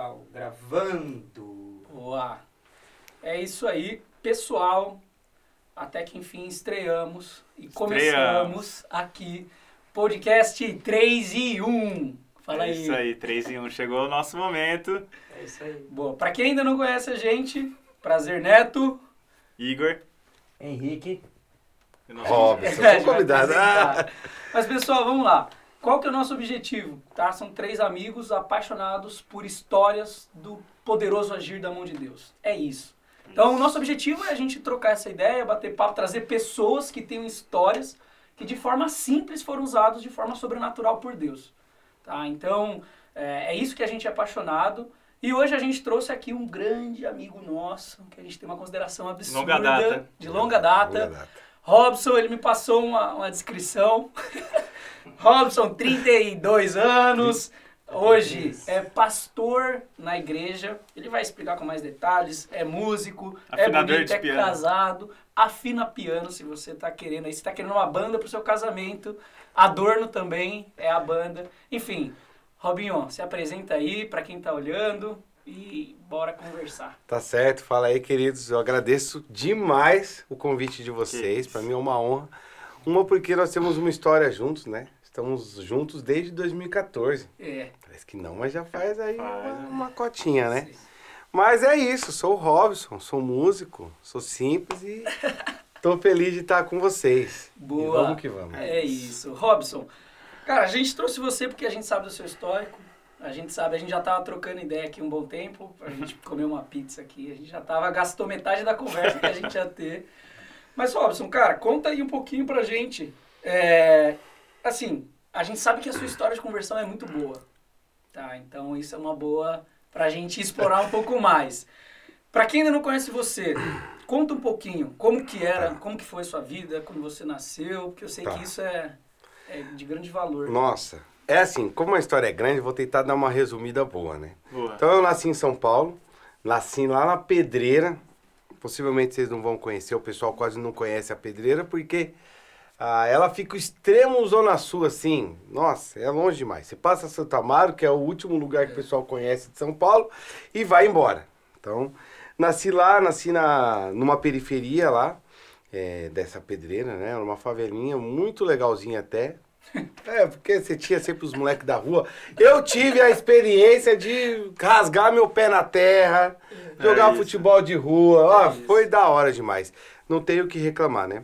legal. Gravando. Boa. É isso aí, pessoal. Até que enfim estreamos e começamos aqui podcast 3 e 1. Fala é aí. isso aí, 3 em 1. Chegou o nosso momento. É isso aí. Boa. Pra quem ainda não conhece a gente, prazer, Neto. Igor. Henrique. e Robson, sou convidado. Mas pessoal, vamos lá. Qual que é o nosso objetivo? Tá? São três amigos apaixonados por histórias do poderoso agir da mão de Deus. É isso. Então, o nosso objetivo é a gente trocar essa ideia, bater papo, trazer pessoas que tenham histórias que de forma simples foram usadas de forma sobrenatural por Deus. Tá? Então, é, é isso que a gente é apaixonado. E hoje a gente trouxe aqui um grande amigo nosso, que a gente tem uma consideração absurda. Longa data. De longa data. Longa data. Robson, ele me passou uma, uma descrição. Robson, 32 anos. Hoje é pastor na igreja. Ele vai explicar com mais detalhes. É músico, é Afinador bonito, de é piano. casado. Afina piano se você tá querendo aí. Se tá querendo uma banda pro seu casamento. Adorno também é a banda. Enfim, Robinho, se apresenta aí pra quem tá olhando e bora conversar. Tá certo, fala aí, queridos. Eu agradeço demais o convite de vocês. Para mim é uma honra. Uma porque nós temos uma história juntos, né? Estamos juntos desde 2014. É. Parece que não, mas já faz aí Faz, uma, né? uma cotinha, né? Mas é isso, sou o Robson, sou músico, sou simples e tô feliz de estar com vocês. E Boa. vamos que vamos. É isso. Robson, cara, a gente trouxe você porque a gente sabe do seu histórico. A gente sabe, a gente já tava trocando ideia aqui um bom tempo, pra gente comer uma pizza aqui. A gente já tava, gastou metade da conversa que a gente ia ter. Mas, Robson, cara, conta aí um pouquinho pra gente. É, assim, a gente sabe que a sua história de conversão é muito boa. Tá? Então isso é uma boa pra gente explorar um pouco mais. Pra quem ainda não conhece você, conta um pouquinho como que era, como que foi a sua vida, como você nasceu, porque eu sei Tá. que isso é, é de grande valor. Nossa, é assim, como a história é grande, vou tentar dar uma resumida boa, né? Boa. Então eu nasci em São Paulo, nasci lá na Pedreira. Possivelmente vocês não vão conhecer, o pessoal quase não conhece a Pedreira, porque ah, ela fica o extremo zona sul, assim. Nossa, é longe demais. Você passa Santa Amaro, que é o último lugar que o pessoal conhece de São Paulo, e vai embora. Então, nasci lá, nasci na, numa periferia lá, é, dessa pedreira, né? Uma favelinha muito legalzinha até. É, porque você tinha sempre os moleques da rua. Eu tive a experiência de rasgar meu pé na terra, jogar isso. futebol de rua. É isso. foi da hora demais. Não tenho o que reclamar, né?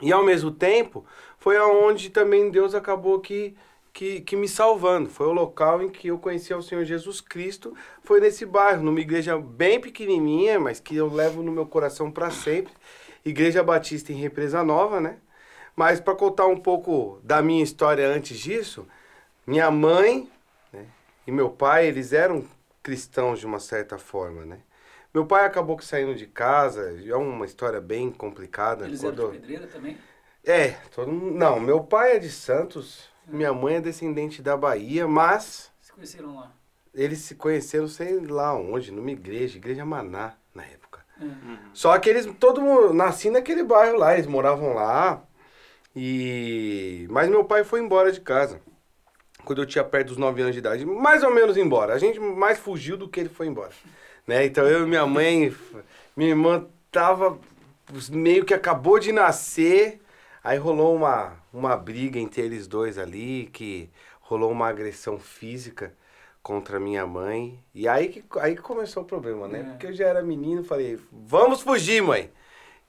E ao mesmo tempo, foi aonde também Deus acabou que, que, que me salvando. Foi o local em que eu conheci o Senhor Jesus Cristo. Foi nesse bairro, numa igreja bem pequenininha, mas que eu levo no meu coração para sempre. Igreja Batista em Represa Nova, né? Mas para contar um pouco da minha história antes disso, minha mãe né, e meu pai, eles eram cristãos de uma certa forma, né? Meu pai acabou que saindo de casa, é uma história bem complicada. Eles eram quando- de pedreira também? é, todo mundo... Não, meu pai é de Santos, minha mãe é descendente da Bahia, mas Se conheceram lá? eles se conheceram sei lá onde, numa igreja, igreja Maná, na época. É. Só que eles, todo mundo, nasci naquele bairro lá, eles moravam lá. E... Mas meu pai foi embora de casa. Quando eu tinha perto dos 9 anos de idade. Mais ou menos embora. A gente mais fugiu do que ele foi embora. Né? Então eu e minha mãe, minha irmã tava meio que acabou de nascer. Aí rolou uma, uma briga entre eles dois ali, que rolou uma agressão física contra minha mãe. E aí que aí começou o problema, né? É. Porque eu já era menino, falei, vamos fugir, mãe.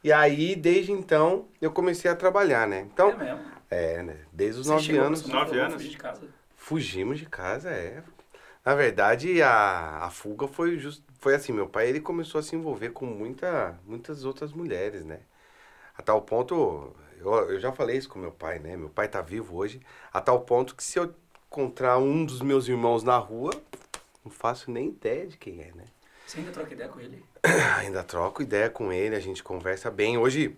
E aí, desde então, eu comecei a trabalhar, né? é Então, mesmo. é, né? Desde os Você nove anos, Nove anos? fugir de casa. fugimos de casa, é. Na verdade, a, a fuga foi just, foi assim, meu pai ele começou a se envolver com muita, muitas outras mulheres, né? A tal ponto, eu, eu já falei isso com meu pai, né? Meu pai tá vivo hoje, a tal ponto que se eu encontrar um dos meus irmãos na rua, não faço nem ideia de quem é, né? Você ainda troca ideia com ele? Ainda troco ideia com ele, a gente conversa bem. Hoje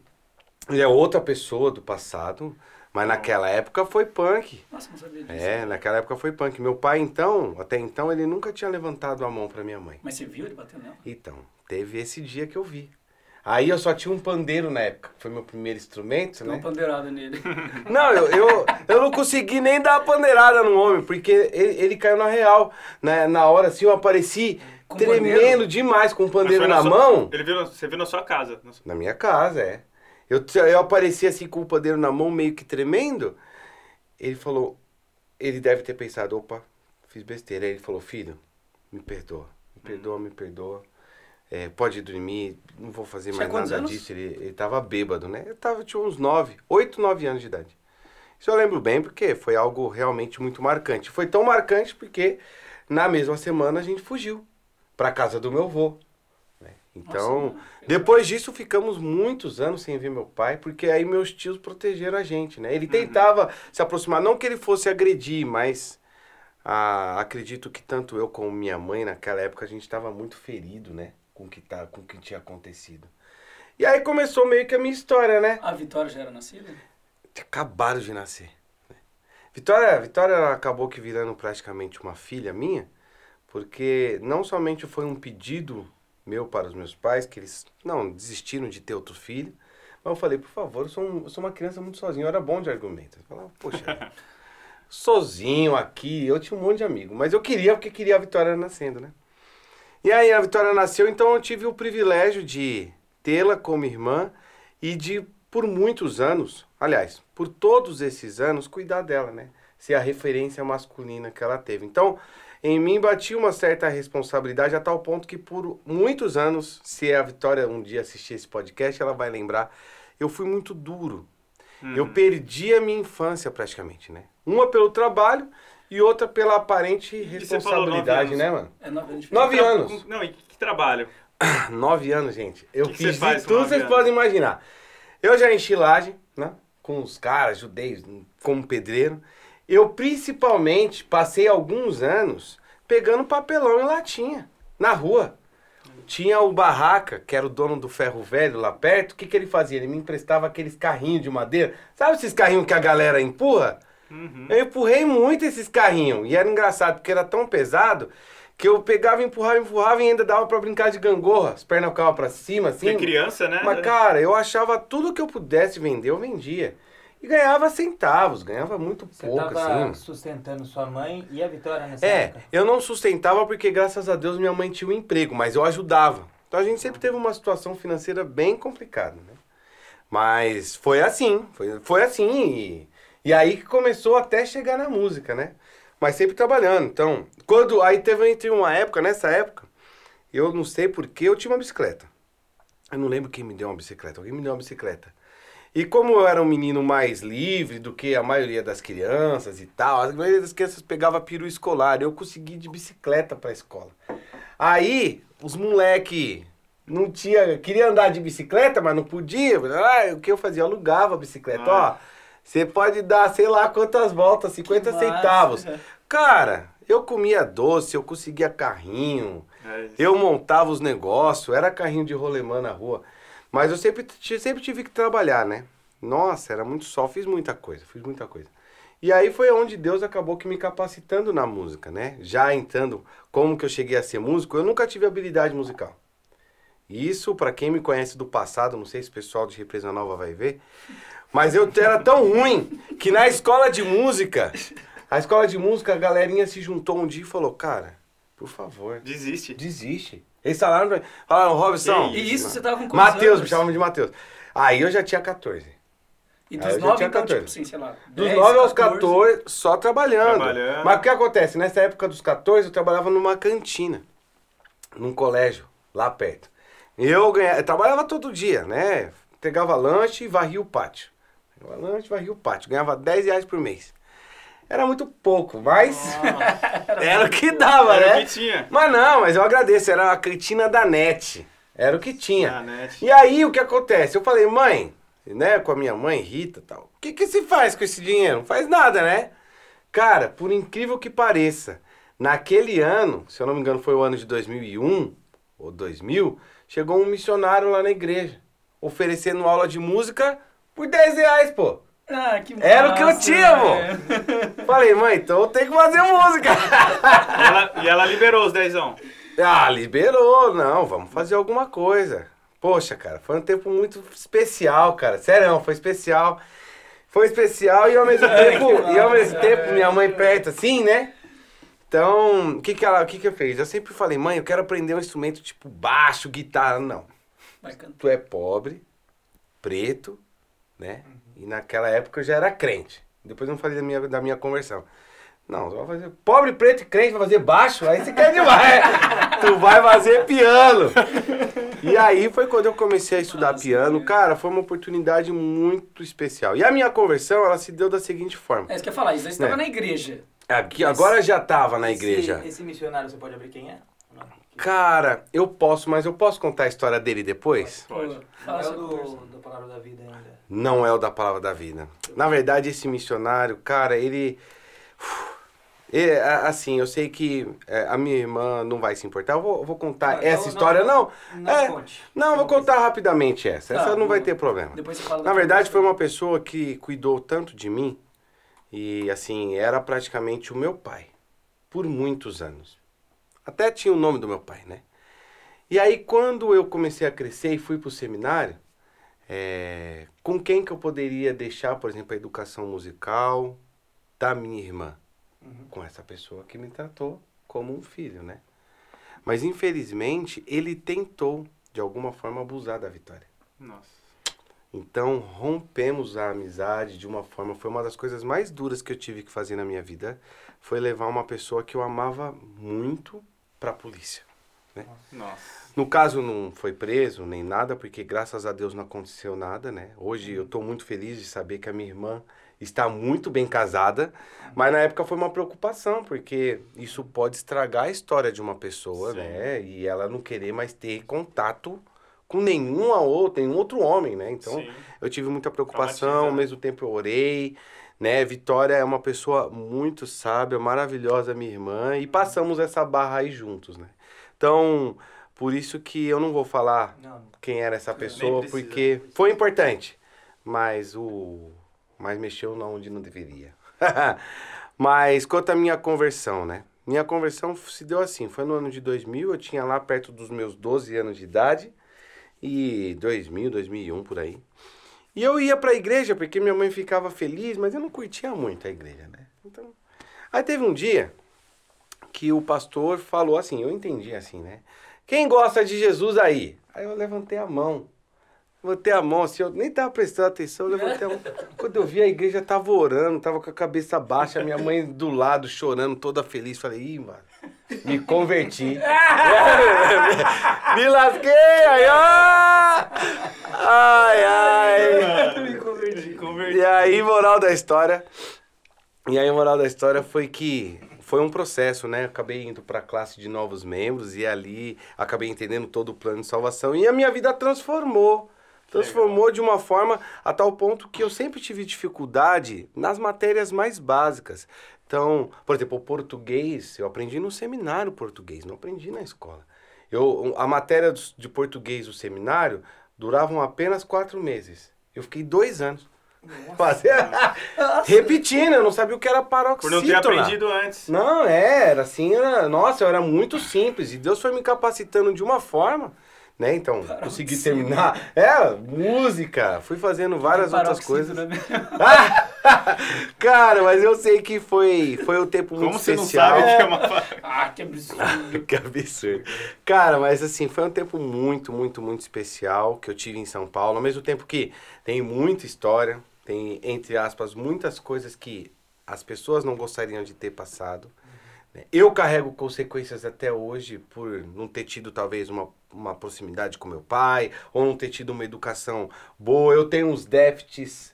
ele é outra pessoa do passado, mas naquela época foi punk. Nossa, não sabia disso. É, naquela época foi punk. Meu pai, então, até então, ele nunca tinha levantado a mão pra minha mãe. Mas você viu ele batendo nela? Então, teve esse dia que eu vi. Aí eu só tinha um pandeiro na época, que foi meu primeiro instrumento, Deu né? uma pandeirada nele. Não, eu, eu, eu não consegui nem dar a pandeirada no homem, porque ele, ele caiu na real. Na, na hora, assim, eu apareci Com tremendo pandeiro? demais com o Mas pandeiro foi na sua- mão. Ele viu, você viu na sua casa. na sua- Na minha casa, é. Eu, t- eu apareci assim com o pandeiro na mão, meio que tremendo. Ele falou, ele deve ter pensado, opa, fiz besteira. Aí ele falou, filho, me perdoa, me perdoa, me perdoa. É, pode dormir, não vou fazer Tinha mais nada anos? disso. Ele, ele tava bêbado, né? Eu tava, tinha uns nove, oito, nove anos de idade. Isso eu lembro bem porque foi algo realmente muito marcante. Foi tão marcante porque na mesma semana a gente fugiu pra casa do meu avô. né? Então, Nossa, depois disso ficamos muitos anos sem ver meu pai, porque aí meus tios protegeram a gente, né? Ele tentava se aproximar, não que ele fosse agredir, mas ah, acredito que tanto eu como minha mãe naquela época a gente estava muito ferido, né? Com o que tá, com o que tinha acontecido. E aí começou meio que a minha história, né? A Vitória já era nascida? acabado de nascer. Vitória, Vitória acabou que virando praticamente uma filha minha, porque não somente foi um pedido meu para os meus pais, que eles não desistiram de ter outro filho, mas eu falei, por favor, eu sou, um- eu sou uma criança muito sozinho, eu era bom de argumento. Eu falava, poxa, sozinho aqui, eu tinha um monte de amigo, mas eu queria porque queria a Vitória nascendo, né? E aí a Vitória nasceu, então eu tive o privilégio de tê-la como irmã e de, por muitos anos, aliás, por todos esses anos, cuidar dela, né? Ser a referência masculina que ela teve. Então, em mim batia uma certa responsabilidade a tal ponto que por muitos anos, se a Vitória um dia assistir esse podcast, ela vai lembrar, eu fui muito duro. Eu perdi a minha infância praticamente, né? Uma pelo trabalho e outra pela aparente responsabilidade, né, mano? É nove anos de Nove Tra- anos. Não, e que trabalho? Nove anos, gente. Eu Que que fiz você faz de tudo vocês anos? podem imaginar. Eu já enchi laje, né? Com os caras, judeus, como pedreiro. Eu principalmente passei alguns anos pegando papelão em latinha, na rua. Tinha o Barraca, que era o dono do ferro velho lá perto. O que, que ele fazia? Ele me emprestava aqueles carrinhos de madeira. Sabe esses carrinhos que a galera empurra? Uhum. Eu empurrei muito esses carrinhos. E era engraçado, porque era tão pesado que eu pegava, empurrava, empurrava e ainda dava pra brincar de gangorra. As pernas ficavam pra cima, assim. Porque criança, né? Mas, cara, eu achava tudo que eu pudesse vender, eu vendia. E ganhava centavos, ganhava muito Você pouco, tava assim. sustentando sua mãe e a Vitória nessa É, época? eu não sustentava porque, graças a Deus, minha mãe tinha um emprego, mas eu ajudava. Então a gente sempre teve uma situação financeira bem complicada, né? Mas foi assim, foi, foi assim. E, e aí que começou até chegar na música, né? Mas sempre trabalhando. Então, quando. Aí teve entre uma época, nessa época, eu não sei porquê, eu tinha uma bicicleta. Eu não lembro quem me deu uma bicicleta, alguém me deu uma bicicleta. E como eu era um menino mais livre do que a maioria das crianças e tal, a maioria das crianças pegava peru escolar, eu consegui de bicicleta pra escola. Aí, os moleque não tinha, queria andar de bicicleta, mas não podia. Ah, o que eu fazia? Eu alugava a bicicleta. Ah. Ó, você pode dar, sei lá quantas voltas, 50 Que massa. centavos. Cara, eu comia doce, eu conseguia carrinho, É eu montava os negócios, era carrinho de rolemã na rua. Mas eu sempre, sempre tive que trabalhar, né? Nossa, era muito sol, fiz muita coisa, fiz muita coisa. E aí foi onde Deus acabou que me capacitando na música, né? Já entrando como que eu cheguei a ser músico, eu nunca tive habilidade musical. Isso, pra quem me conhece do passado, não sei se o pessoal de Represa Nova vai ver, mas eu era tão ruim que na escola de música, a escola de música, a galerinha se juntou um dia e falou, cara, por favor, Desiste. Desiste. Eles falaram pra mim, falaram, Robson. E isso você tava com quantos Matheus, anos? me chamavam de Matheus. Aí eu já tinha 14. E dos eu já nove, tinha então, 14. tipo assim, sei lá. Dos 10, 9 aos 14, só trabalhando. Trabalhando. Mas o que acontece? Nessa época dos 14, eu trabalhava numa cantina, num colégio, lá perto. Eu, ganhava, eu trabalhava todo dia, né? Pegava lanche e varria o pátio. Pegava lanche e varria o pátio. Ganhava 10 reais por mês. Era muito pouco, mas era o que dava, Era né? o que tinha. Mas não, mas eu agradeço, era a cantina da NET. Era o que tinha. E aí o que acontece? Eu falei, mãe, né, com a minha mãe, Rita e tal, o que, que se faz com esse dinheiro? Não faz nada, né? Cara, por incrível que pareça, naquele ano, se eu não me engano foi o ano de 2001 ou 2000, chegou um missionário lá na igreja, oferecendo aula de música por 10 reais, pô. Ah, que Era o que eu massa, tinha, vô. velho. Falei, mãe, então eu tenho que fazer música. E ela, e ela liberou os dezão. Ah, liberou, não, vamos fazer alguma coisa. Poxa, cara, foi um tempo muito especial, cara. Sério, foi especial. Foi especial e ao mesmo tempo, e ao mesmo tempo minha mãe perto assim, né? Então, o que que ela, o que que eu fiz? Eu sempre falei, mãe, eu quero aprender um instrumento tipo baixo, guitarra, não. Tu é pobre, preto, né? E naquela época eu já era crente. Depois eu não falei da minha, da minha conversão. Não, tu vai fazer pobre, preto e crente, vai fazer baixo, aí você quer demais. tu vai fazer piano. E aí foi quando eu comecei a estudar piano. Cara, foi uma oportunidade muito especial. E a minha conversão, ela se deu da seguinte forma. É isso que eu ia falar, isso aí você estava É. na igreja. Aqui, agora já tava na Esse- igreja. Esse, missionário você pode abrir quem é? Não. Cara, eu posso, mas eu posso contar a história dele depois? Pode. Não Fala é do, da palavra da vida ainda. Não é o da palavra da vida. Na verdade, esse missionário, cara, ele. É, assim, eu sei que é, a minha irmã não vai se importar. Eu vou, vou contar Não, essa não, história, não. Não É. Não, vou contar rapidamente essa. Tá, Essa não vai ter problema. Depois você fala Na da verdade, foi uma pessoa que cuidou tanto de mim e, assim, era praticamente o meu pai por muitos anos. Até tinha o nome do meu pai, né? E aí, quando eu comecei a crescer e fui pro seminário, é, com quem que eu poderia deixar, por exemplo, a educação musical da minha irmã? Uhum. Com essa pessoa que me tratou como um filho, né? Mas, infelizmente, ele tentou, de alguma forma, abusar da Vitória. Nossa. Então rompemos a amizade de uma forma. Foi uma das coisas mais duras que eu tive que fazer na minha vida. Foi levar uma pessoa que eu amava muito pra polícia. Nossa. No caso, não foi preso nem nada, porque graças a Deus não aconteceu nada, né? Hoje eu tô muito feliz de saber que a minha irmã está muito bem casada, mas na época foi uma preocupação, porque isso pode estragar a história de uma pessoa, Sim. né? E ela não querer mais ter contato com nenhum outro, nenhum outro homem, né? Então, Sim. eu tive muita preocupação, ao né? mesmo tempo eu orei, né? Vitória é uma pessoa muito sábia, maravilhosa, minha irmã, e passamos essa barra aí juntos, né? Então, por isso que eu não vou falar Não, quem era essa pessoa, porque foi importante, mas o mas mexeu na onde não deveria. mas quanto à minha conversão, né? Minha conversão se deu assim, foi no ano de 2000, eu tinha lá perto dos meus 12 anos de idade, e 2000, 2001 por aí. E eu ia pra igreja porque minha mãe ficava feliz, mas eu não curtia muito a igreja, né? Então, aí teve um dia que o pastor falou assim, eu entendi assim, né? Quem gosta de Jesus aí? Aí eu levantei a mão. Levantei a mão, assim, eu nem tava prestando atenção, eu levantei a mão. Quando eu vi a igreja tava orando, tava com a cabeça baixa, minha mãe do lado chorando, toda feliz. Falei, ih, mano, me converti. me lasquei, aí, ó! Ai, ai. Me converti. Converti. E aí, moral da história. E aí, moral da história foi que foi um processo, né? Acabei indo para a classe de novos membros e ali acabei entendendo todo o plano de salvação e a minha vida transformou. Transformou de uma forma a tal ponto que eu sempre tive dificuldade nas matérias mais básicas. Então, por exemplo, o português, eu aprendi no seminário português, não aprendi na escola. Eu, a matéria de português do seminário duravam apenas quatro meses. Eu fiquei dois anos. Fazer... Repetindo, eu não sabia o que era Por paroxítona. não ter aprendido antes. Não, é, era assim, era, nossa, eu era muito simples. E Deus foi me capacitando de uma forma, né? Então, consegui Paroxítona. terminar. É, música, fui fazendo várias outras coisas. Cara, mas eu sei que foi, foi um tempo muito Como você não especial. sabe que é uma. Ah, que absurdo. que absurdo. Cara, mas assim, foi um tempo muito, muito, muito especial que eu tive em São Paulo. Ao mesmo tempo que tem muita história, tem, entre aspas, muitas coisas que as pessoas não gostariam de ter passado. né? Eu carrego consequências até hoje por não ter tido talvez uma, uma proximidade com meu pai, ou não ter tido uma educação boa. Eu tenho uns déficits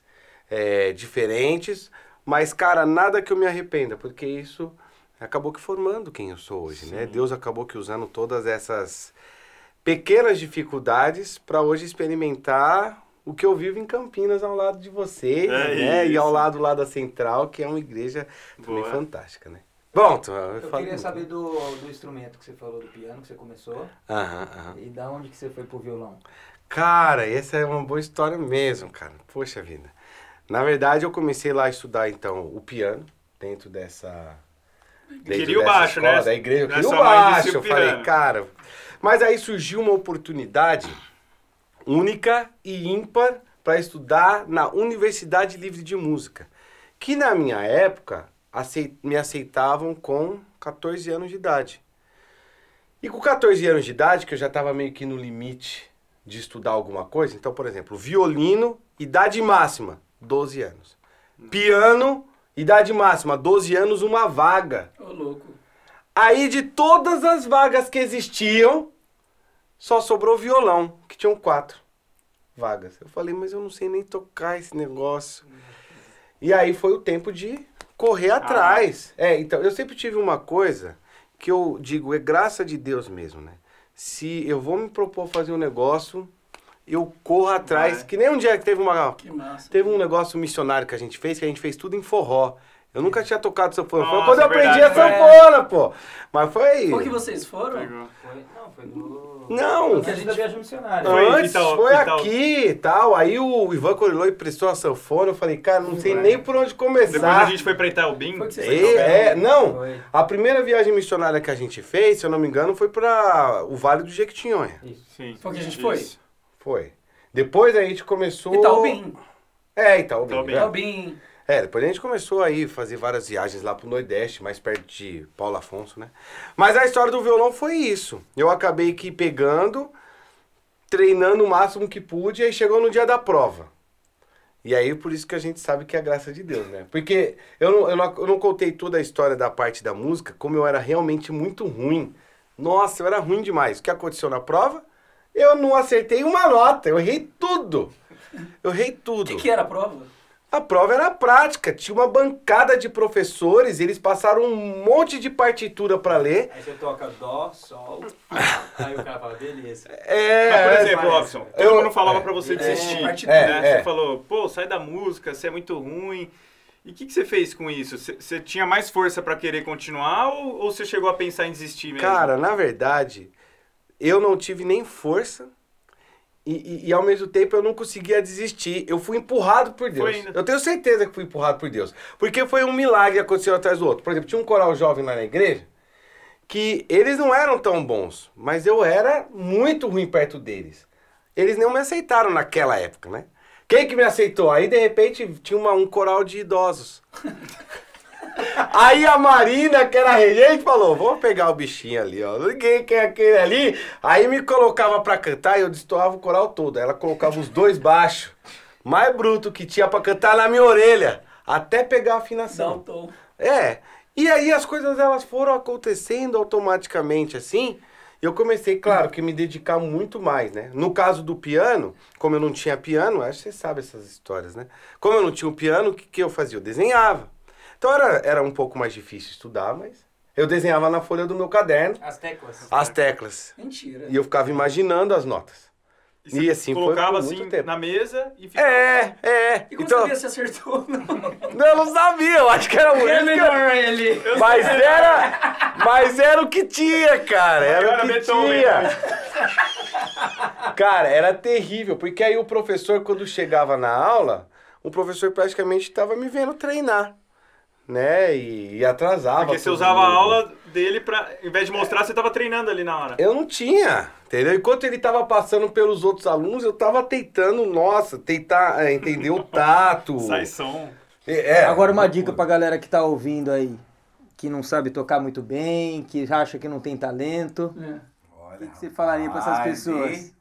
é, diferentes, mas, cara, nada que eu me arrependa, porque isso acabou que formando quem eu sou hoje, né? Sim. Deus acabou que usando todas essas pequenas dificuldades para hoje experimentar o que eu vivo em Campinas ao lado de vocês, É né? E ao isso. lado lá da Central, que é uma igreja também Boa. fantástica, né? Bom, tu, eu, Eu queria saber do, do instrumento que você falou, do piano que você começou. Aham, aham. E da onde que você foi pro violão? Cara, essa é uma boa história mesmo, cara. Poxa vida. Na verdade, eu comecei lá a estudar, então, o piano, dentro dessa... dentro Queria o baixo, escola né? Da igreja, eu Né, queria o baixo. o Eu falei, piano. cara... Mas aí surgiu uma oportunidade única e ímpar para estudar na Universidade Livre de Música, que na minha época me aceitavam com 14 anos de idade. E com 14 anos de idade, que eu já estava meio que no limite de estudar alguma coisa, então, por exemplo, violino, idade máxima, 12 anos. Piano, idade máxima, 12 anos, uma vaga. Ô, louco. Aí de todas as vagas que existiam, só sobrou violão, que tinham quatro vagas. Eu falei, mas eu não sei nem tocar esse negócio. E aí foi o tempo de correr atrás. É, então, eu sempre tive uma coisa que eu digo, é graça de Deus mesmo, né? Se eu vou me propor fazer um negócio, eu corro atrás. Vai. Que nem um dia que teve uma, Que massa. Teve um negócio missionário que a gente fez, que a gente fez tudo em forró. Eu nunca tinha tocado sanfona. Foi quando eu é aprendi verdade, a sanfona, pô. Mas foi. Foi que vocês foram? Não, foi do. Não. Foi da viagem missionária. Foi Antes foi Itaú. aqui e tal. Aí o Ivan Coriloi prestou a sanfona. Eu falei, cara, não sei Vai. nem por onde Depois a começar. gente foi pra Itaubim. Foi que vocês É, é, não. Foi. A primeira viagem missionária que a gente fez, se eu não me engano, foi para o Vale do Jequitinhonha. Isso. Sim. Foi que a gente foi? Isso. Foi. Depois a gente começou. Itaubim. É, Itaubim. Itaubim. né? Itaubim. É, depois a gente começou aí fazer várias viagens lá pro Nordeste, mais perto de Paulo Afonso, né? Mas a história do violão foi isso. Eu acabei que pegando, treinando o máximo que pude, aí chegou no dia da prova. E aí, por isso que a gente sabe que é a graça de Deus, né? Porque eu não, eu, não, eu não contei toda a história da parte da música, como eu era realmente muito ruim. Nossa, eu era ruim demais. O que aconteceu na prova? Eu não acertei uma nota, eu errei tudo. Eu errei O tudo. que, que era a prova? A prova era prática, tinha uma bancada de professores, eles passaram um monte de partitura pra ler. Aí você toca Dó, Sol. aí o cara fala, beleza. É, Mas, por é, exemplo. Robson, todo Eu- mundo falava é. pra você É, desistir. partitura. né? É, é. Você falou, pô, sai da música, você é muito ruim. E o que, que você fez com isso? Você- tinha mais força pra querer continuar ou, ou você chegou a pensar em desistir mesmo? cara, na verdade, eu não tive nem força e, e- e, ao mesmo tempo eu não conseguia desistir. Eu fui empurrado por Deus. Eu tenho certeza que fui empurrado por Deus. Porque foi um milagre que aconteceu atrás do outro. Por exemplo, tinha um coral jovem lá na igreja que eles não eram tão bons, mas eu era muito ruim perto deles. Eles não me aceitaram naquela época, né? Quem que me aceitou? Aí, de repente, tinha uma- um coral de idosos. Aí a Marina, que era regente, falou: vamos pegar o bichinho ali, ó. Ninguém quer aquele ali. Aí me colocava pra cantar e eu destoava o coral todo. Ela colocava os dois baixos, mais bruto que tinha pra cantar na minha orelha, até pegar a Dá um afinação. tom. É. E aí as coisas elas foram acontecendo automaticamente assim. Eu comecei, claro, que me dedicar muito mais, né? No caso do piano, como eu não tinha piano, acho que você sabe essas histórias, né? Como eu não tinha um piano, o que, que eu fazia? Eu desenhava. Então era, era um pouco mais difícil estudar, mas eu desenhava na folha do meu caderno As teclas. as teclas. Mentira. E eu ficava imaginando as notas. E você E assim foi colocava por assim muito tempo. na mesa e ficava. É, é. E como Então, sabia se acertou? Não. não, eu não sabia, eu acho que era o É melhor ele. Mas era, mas era o que tinha, cara. Era o que tinha. Cara, era terrível, porque aí o professor, quando chegava na aula, o professor praticamente estava me vendo treinar, né? E, e atrasava. Porque você usava a mundo. aula dele pra. Em vez de mostrar, você tava treinando ali na hora. Eu não tinha, entendeu? Enquanto ele tava passando pelos outros alunos, eu tava tentando, nossa, tentar é, entender o tato. Sai som. É, Agora uma dica pra galera que tá ouvindo aí, que não sabe tocar muito bem, que acha que não tem talento. É. O que, que você falaria pra essas pessoas?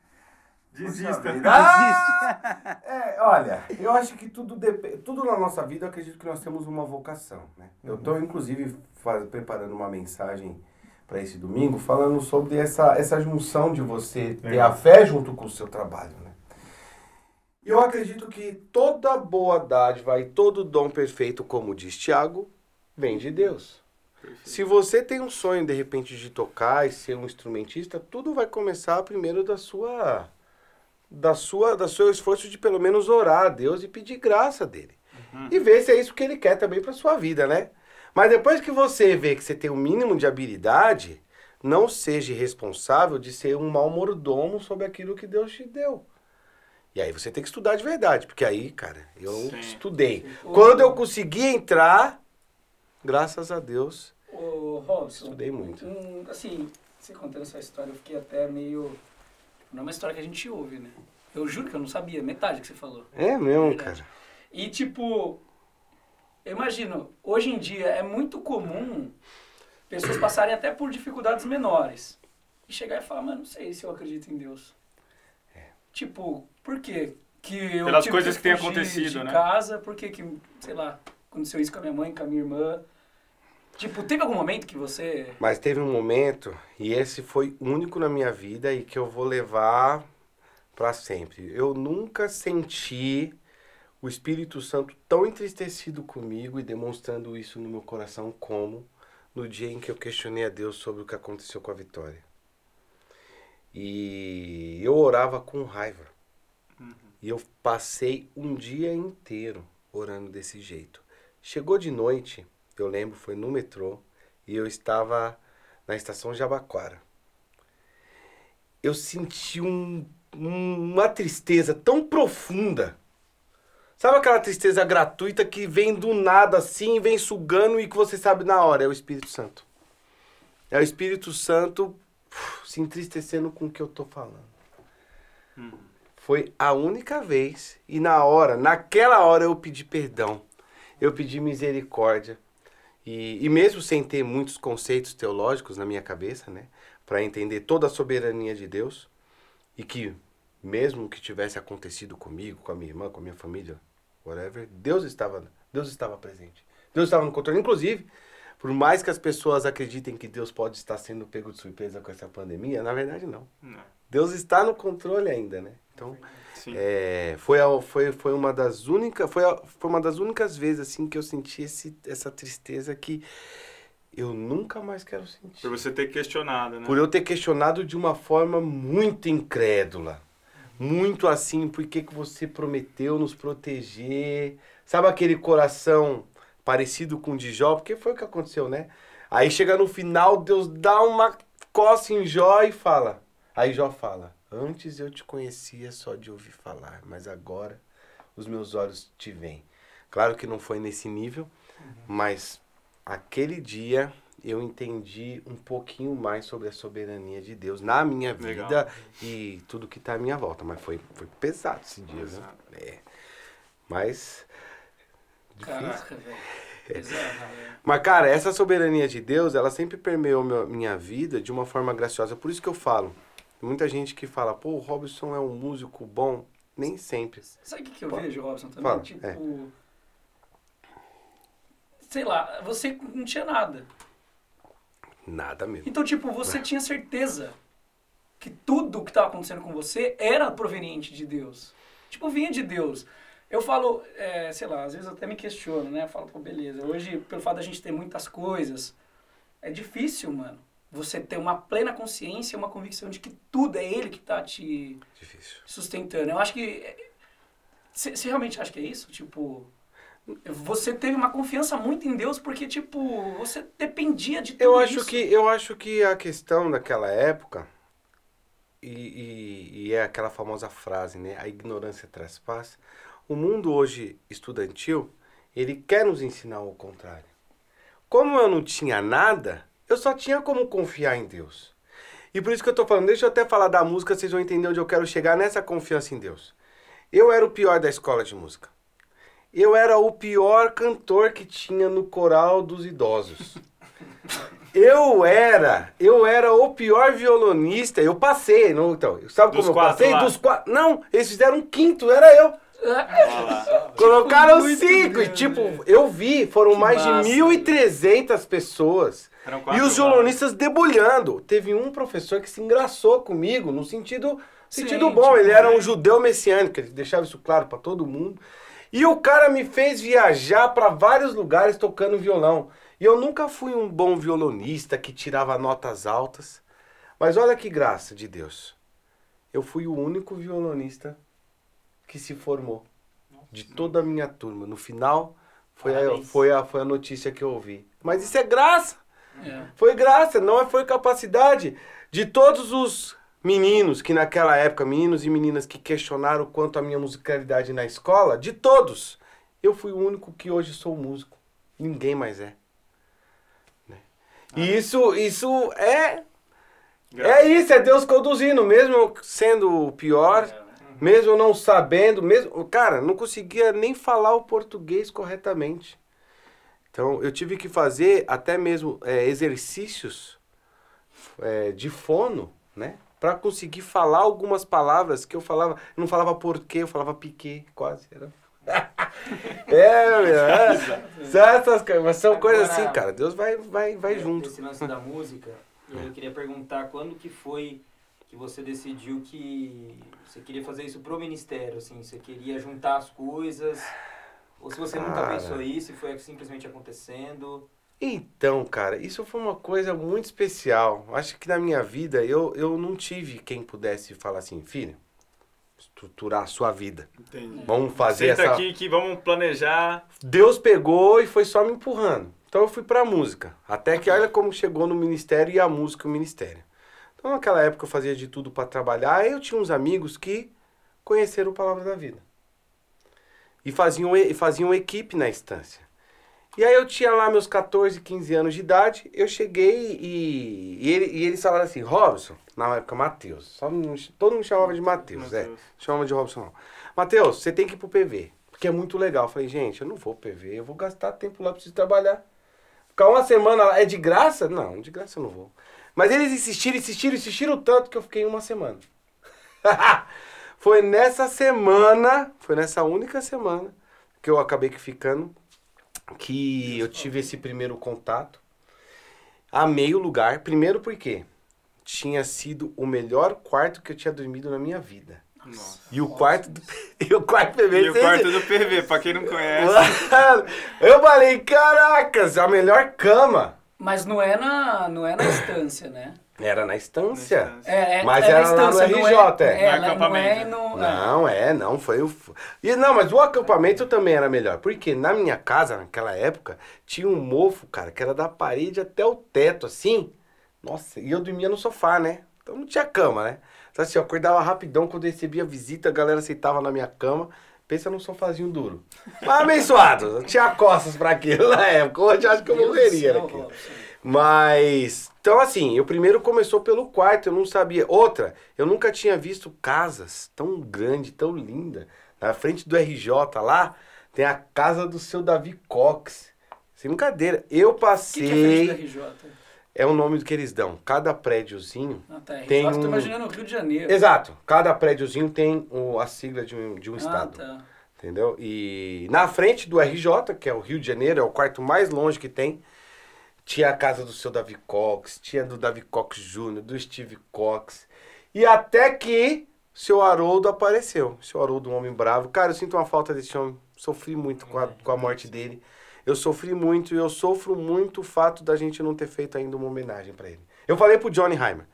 Desista. Ah! É, olha, eu acho que tudo depende. Tudo na nossa vida, eu acredito que nós temos uma vocação, né? Eu estou, inclusive, faz- preparando uma mensagem para esse domingo falando sobre essa, essa junção de você ter a fé junto com o seu trabalho, né? Eu acredito que toda boa dádiva e todo dom perfeito, como diz Tiago, vem de Deus. Se você tem um sonho, de repente, de tocar e ser um instrumentista, tudo vai começar primeiro da sua da sua da seu esforço de pelo menos orar a Deus e pedir graça dele. E ver se é isso que ele quer também para sua vida, né? Mas depois que você vê que você tem o mínimo de habilidade, não seja responsável de ser um mau mordomo sobre aquilo que Deus te deu. E aí você tem que estudar de verdade, porque aí, cara, eu Sim. estudei. Quando eu consegui entrar, graças a Deus, Ô, Robson. Estudei muito. um, assim, você contando essa história, eu fiquei até meio. Não é uma história que a gente ouve, né? Eu juro que eu não sabia, metade que você falou. É mesmo, cara. E tipo, eu imagino, hoje em dia é muito comum pessoas passarem até por dificuldades menores. E chegar e falar, mano, não sei se eu acredito em Deus. Tipo, por quê? Que eu Pelas coisas que têm fugir acontecido, de né? casa, por que que, sei lá, aconteceu isso com a minha mãe, com a minha irmã. Tipo, teve algum momento que você... Mas teve um momento, e esse foi único na minha vida e que eu vou levar pra sempre. Eu nunca senti o Espírito Santo tão entristecido comigo e demonstrando isso no meu coração como no dia em que eu questionei a Deus sobre o que aconteceu com a Vitória. E eu orava com raiva. E eu passei um dia inteiro orando desse jeito. Chegou de noite, eu lembro, foi no metrô, e eu estava na estação Jabaquara. Eu senti um- um- uma tristeza tão profunda. Sabe aquela tristeza gratuita que vem do nada assim, vem sugando e que você sabe na hora? É o Espírito Santo. É o Espírito Santo uf, se entristecendo com o que eu tô falando. Foi a única vez e na hora, naquela hora eu pedi perdão. Eu pedi misericórdia. E, e mesmo sem ter muitos conceitos teológicos na minha cabeça, né? Para entender toda a soberania de Deus. E que, mesmo que tivesse acontecido comigo, com a minha irmã, com a minha família, whatever, Deus estava, Deus estava presente. Deus estava no controle. Inclusive, por mais que as pessoas acreditem que Deus pode estar sendo pego de surpresa com essa pandemia, na verdade não. Não. Deus está no controle ainda, né? Então, é, foi, a- foi, foi uma das únicas foi, a- foi uma das únicas vezes assim que eu senti esse, essa tristeza que eu nunca mais quero sentir. Por você ter questionado, né? Por eu ter questionado de uma forma muito incrédula. Muito assim, por que, que você prometeu nos proteger? Sabe aquele coração parecido com o de Jó? Porque foi o que aconteceu, né? Aí chega no final, Deus dá uma coça em Jó e fala. Aí Jó fala: Antes eu te conhecia só de ouvir falar, mas agora os meus olhos te veem. Claro que não foi nesse nível, mas aquele dia eu entendi um pouquinho mais sobre a soberania de Deus na minha Legal. vida e tudo que está à minha volta. Mas foi, foi pesado esse dia? Pesado. É. Mas. Caraca, velho. Velho. Mas, cara, essa soberania de Deus, ela sempre permeou minha vida de uma forma graciosa. Por isso que eu falo. Muita gente que fala, pô, o Robson é um músico bom. Nem sempre. Sabe o que, que eu Fala. vejo, Robson, também? Fala, tipo. é. Sei lá, você não tinha nada. Nada mesmo. Então, tipo, você tinha certeza que tudo que estava acontecendo com você era proveniente de Deus. Tipo, vinha de Deus. Eu falo, é, sei lá, às vezes eu até me questiono, né? Eu falo, pô, beleza, hoje, pelo fato da gente ter muitas coisas, é difícil, mano, você ter uma plena consciência, uma convicção de que tudo é Ele que tá te Difícil. sustentando. Eu acho que. Você realmente acha que é isso? Tipo. Você teve uma confiança muito em Deus porque, tipo, você dependia de tudo Eu acho isso. que eu acho que a questão daquela época e, e- e é aquela famosa frase, né? A ignorância traz paz. O mundo hoje estudantil ele quer nos ensinar o contrário. Como eu não tinha nada, eu só tinha como confiar em Deus. E por isso que eu tô falando, deixa eu até falar da música, vocês vão entender onde eu quero chegar nessa confiança em Deus. Eu era o pior da escola de música. Eu era o pior cantor que tinha no coral dos idosos. Eu era, eu era o pior violonista. Eu passei, não, então, sabe Dos como eu passei? lá? Dos quatro. Não, eles fizeram um quinto, era eu. Colocaram muito cinco. E tipo, eu vi, foram Que mais massa, de 1.300 pessoas. E os violonistas debulhando. Teve um professor que se engraçou comigo, no sentido, sentido Sim, bom. tipo, ele era um judeu messiânico, ele deixava isso claro pra todo mundo. E o cara me fez viajar pra vários lugares tocando violão. E eu nunca fui um bom violonista que tirava notas altas. Mas olha que graça de Deus. Eu fui o único violonista que se formou de toda a minha turma. No final, foi a, foi, a, foi a notícia que eu ouvi. Mas isso é graça. É. Foi graça, não foi capacidade de todos os meninos que naquela época, meninos e meninas que questionaram quanto a minha musicalidade na escola, de todos, eu fui o único que hoje sou músico. Ninguém mais é. Né? E isso, isso é, é isso, é Deus conduzindo, mesmo sendo o pior, Mesmo eu não sabendo, mesmo. Cara, não conseguia nem falar o português corretamente. Então eu tive que fazer até mesmo é, exercícios é, de fono, né? Pra conseguir falar algumas palavras que eu falava. Eu não falava porquê, eu falava piquê, quase. Era. é, meu, é. Essas coisas, mas são Agora- coisas assim, cara. Deus vai, vai, vai É, junto. Esse lance da música, eu queria perguntar quando que foi que você decidiu que você queria fazer isso pro ministério, assim, você queria juntar as coisas, ou se você nunca Cara. pensou isso e foi simplesmente acontecendo. Então, cara, isso foi uma coisa muito especial. Acho que na minha vida eu, eu não tive quem pudesse falar assim, filho, estruturar a sua vida. Entendi. Vamos fazer Senta essa. aqui que vamos planejar. Deus pegou e foi só me empurrando. Então eu fui pra música. Até que olha como chegou no ministério e a música o ministério. Então naquela época eu fazia de tudo pra trabalhar. Aí eu tinha uns amigos que conheceram o Palavra da Vida. E faziam, faziam equipe na instância. E aí eu tinha lá meus 14, 15 anos de idade, eu cheguei e, e, ele, e eles falaram assim, Robson, na época Matheus, só todo mundo chamava de Matheus, é, Mateus. chamava de Robson não. Matheus, você tem que ir pro PV, porque é muito legal. Eu falei, gente, eu não vou pro PV, eu vou gastar tempo lá, preciso trabalhar. Ficar uma semana lá, é de graça? Não, de graça eu não vou. Mas eles insistiram, insistiram, insistiram tanto que eu fiquei uma semana. foi nessa semana, foi nessa única semana que eu acabei que ficando, que eu tive esse primeiro contato. Amei o lugar, primeiro porque tinha sido o melhor quarto que eu tinha dormido na minha vida. Nossa. E o quarto do, e o quarto PV, E o quarto do PV, pra quem não conhece. Eu falei, caracas, a melhor cama. Mas não é na, não é na estância, né? Era na estância. Na. É, é, Mas é na era lá no estância, não RJ, é. É, No não é acampamento. no... Não, é, não, foi o. E não, mas o acampamento também era melhor. Porque na minha casa, naquela época, tinha um mofo, cara, que era da parede até o teto, assim. Nossa, e eu dormia no sofá, né? Então não tinha cama, né? Então assim, eu acordava rapidão quando eu recebia visita, a galera aceitava na minha cama. Pensa num sofazinho duro. Mas abençoado, tinha costas pra aquilo na época. Hoje acho que eu morreria naquilo. Mas, então assim, eu primeiro começou pelo quarto, eu não sabia. Outra, eu nunca tinha visto casas tão grande, tão linda. Na frente do RJ lá, tem a casa do seu Davi Cox. Sem brincadeira, eu O que, que é frente passei. do RJ? É o nome que eles dão. Cada prédiozinho. Ah, tá. Tem um- imaginando o Rio de Janeiro. Exato, cada prédiozinho tem o- a sigla de um, de um Ah, estado. tá. Entendeu? E na frente do RJ, que é o Rio de Janeiro, é o quarto mais longe que tem, tinha a casa do seu Davi Cox, tinha do Davi Cox Jr., do Steve Cox. E até que o seu Haroldo apareceu. Seu Haroldo, um homem bravo. Cara, eu sinto uma falta desse homem. Sofri muito com a, com a morte dele. Eu sofri muito e eu sofro muito o fato da gente não ter feito ainda uma homenagem pra ele. Eu falei pro Johnny Heimer.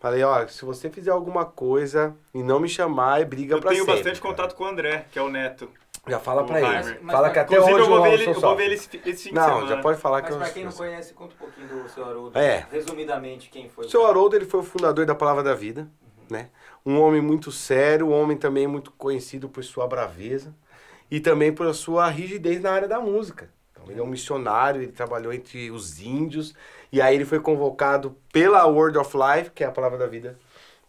Falei, ó, se você fizer alguma coisa e não me chamar, é briga Eu pra tenho sempre. bastante cara. contato com o André, que é o neto. Já fala O pra ele. Mas- fala mas- que até Inclusive, hoje eu vou ver ele, eu vou ver ele esse, esse fim de Não, semana. já pode falar que Mas eu... pra quem não conhece, conta um pouquinho do seu Haroldo. É. Resumidamente, quem foi? O seu Haroldo, ele foi o fundador da Palavra da Vida, né? Um homem muito sério, um homem também muito conhecido por sua braveza e também por sua rigidez na área da música. Então, ele é um missionário, ele trabalhou entre os índios e aí ele foi convocado pela Word of Life, que é a Palavra da Vida,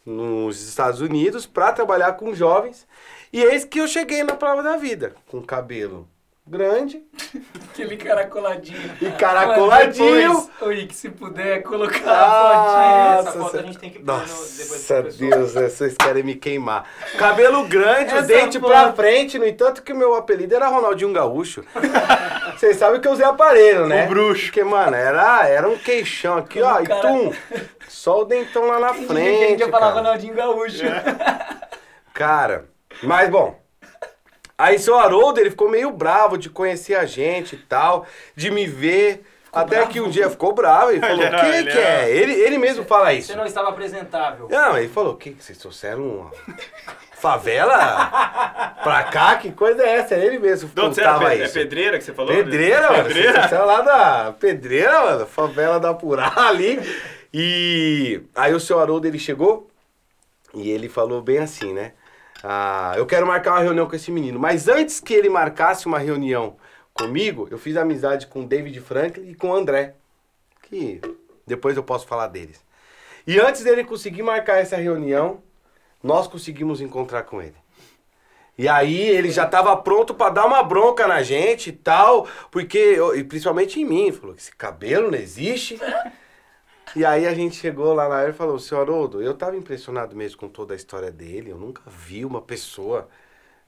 nos Estados Unidos, para trabalhar com jovens. E eis que eu cheguei na Palavra da Vida, com cabelo grande, Aquele caracoladinho. E caracoladinho. Mas depois, Oi, que se puder colocar Ah, a Essa Nossa, foto a gente tem que pôr no, depois Nossa. Deus, né? vocês querem me queimar. Cabelo grande, o dente foto. pra frente, no entanto que o meu apelido era Ronaldinho Gaúcho. Vocês sabem que eu usei aparelho, né? O bruxo. Porque, mano, era, era um queixão aqui, ó, O e cara- tum. Só o dentão lá na que a gente frente, ia falar cara. Ronaldinho Gaúcho. Cara, mas bom. Aí seu Haroldo, ele ficou meio bravo de conhecer a gente e tal, de me ver. até bravo? que um dia ficou bravo e falou, o que que é? Ele, ele mesmo fala isso. Você não estava apresentável. Não, ele falou, o que vocês trouxeram uma favela pra cá? Que coisa é essa? Ele mesmo De onde você era? contava Pe- É isso. pedreira que você falou? Pedreira, mano. Pedreira? Você é lá da Pedreira, mano. Favela da Purá ali. E aí o seu Haroldo, ele chegou e ele falou bem assim, né? Ah, eu quero marcar uma reunião com esse menino. Mas antes que ele marcasse uma reunião comigo, eu fiz amizade com o David Franklin e com o André. Que depois eu posso falar deles. E antes dele conseguir marcar essa reunião, nós conseguimos encontrar com ele. E aí ele já tava pronto pra dar uma bronca na gente e tal, porque, eu- e principalmente em mim, falou que esse cabelo não existe. E aí a gente chegou lá na área e falou, senhor Haroldo, eu tava impressionado mesmo com toda a história dele, eu nunca vi uma pessoa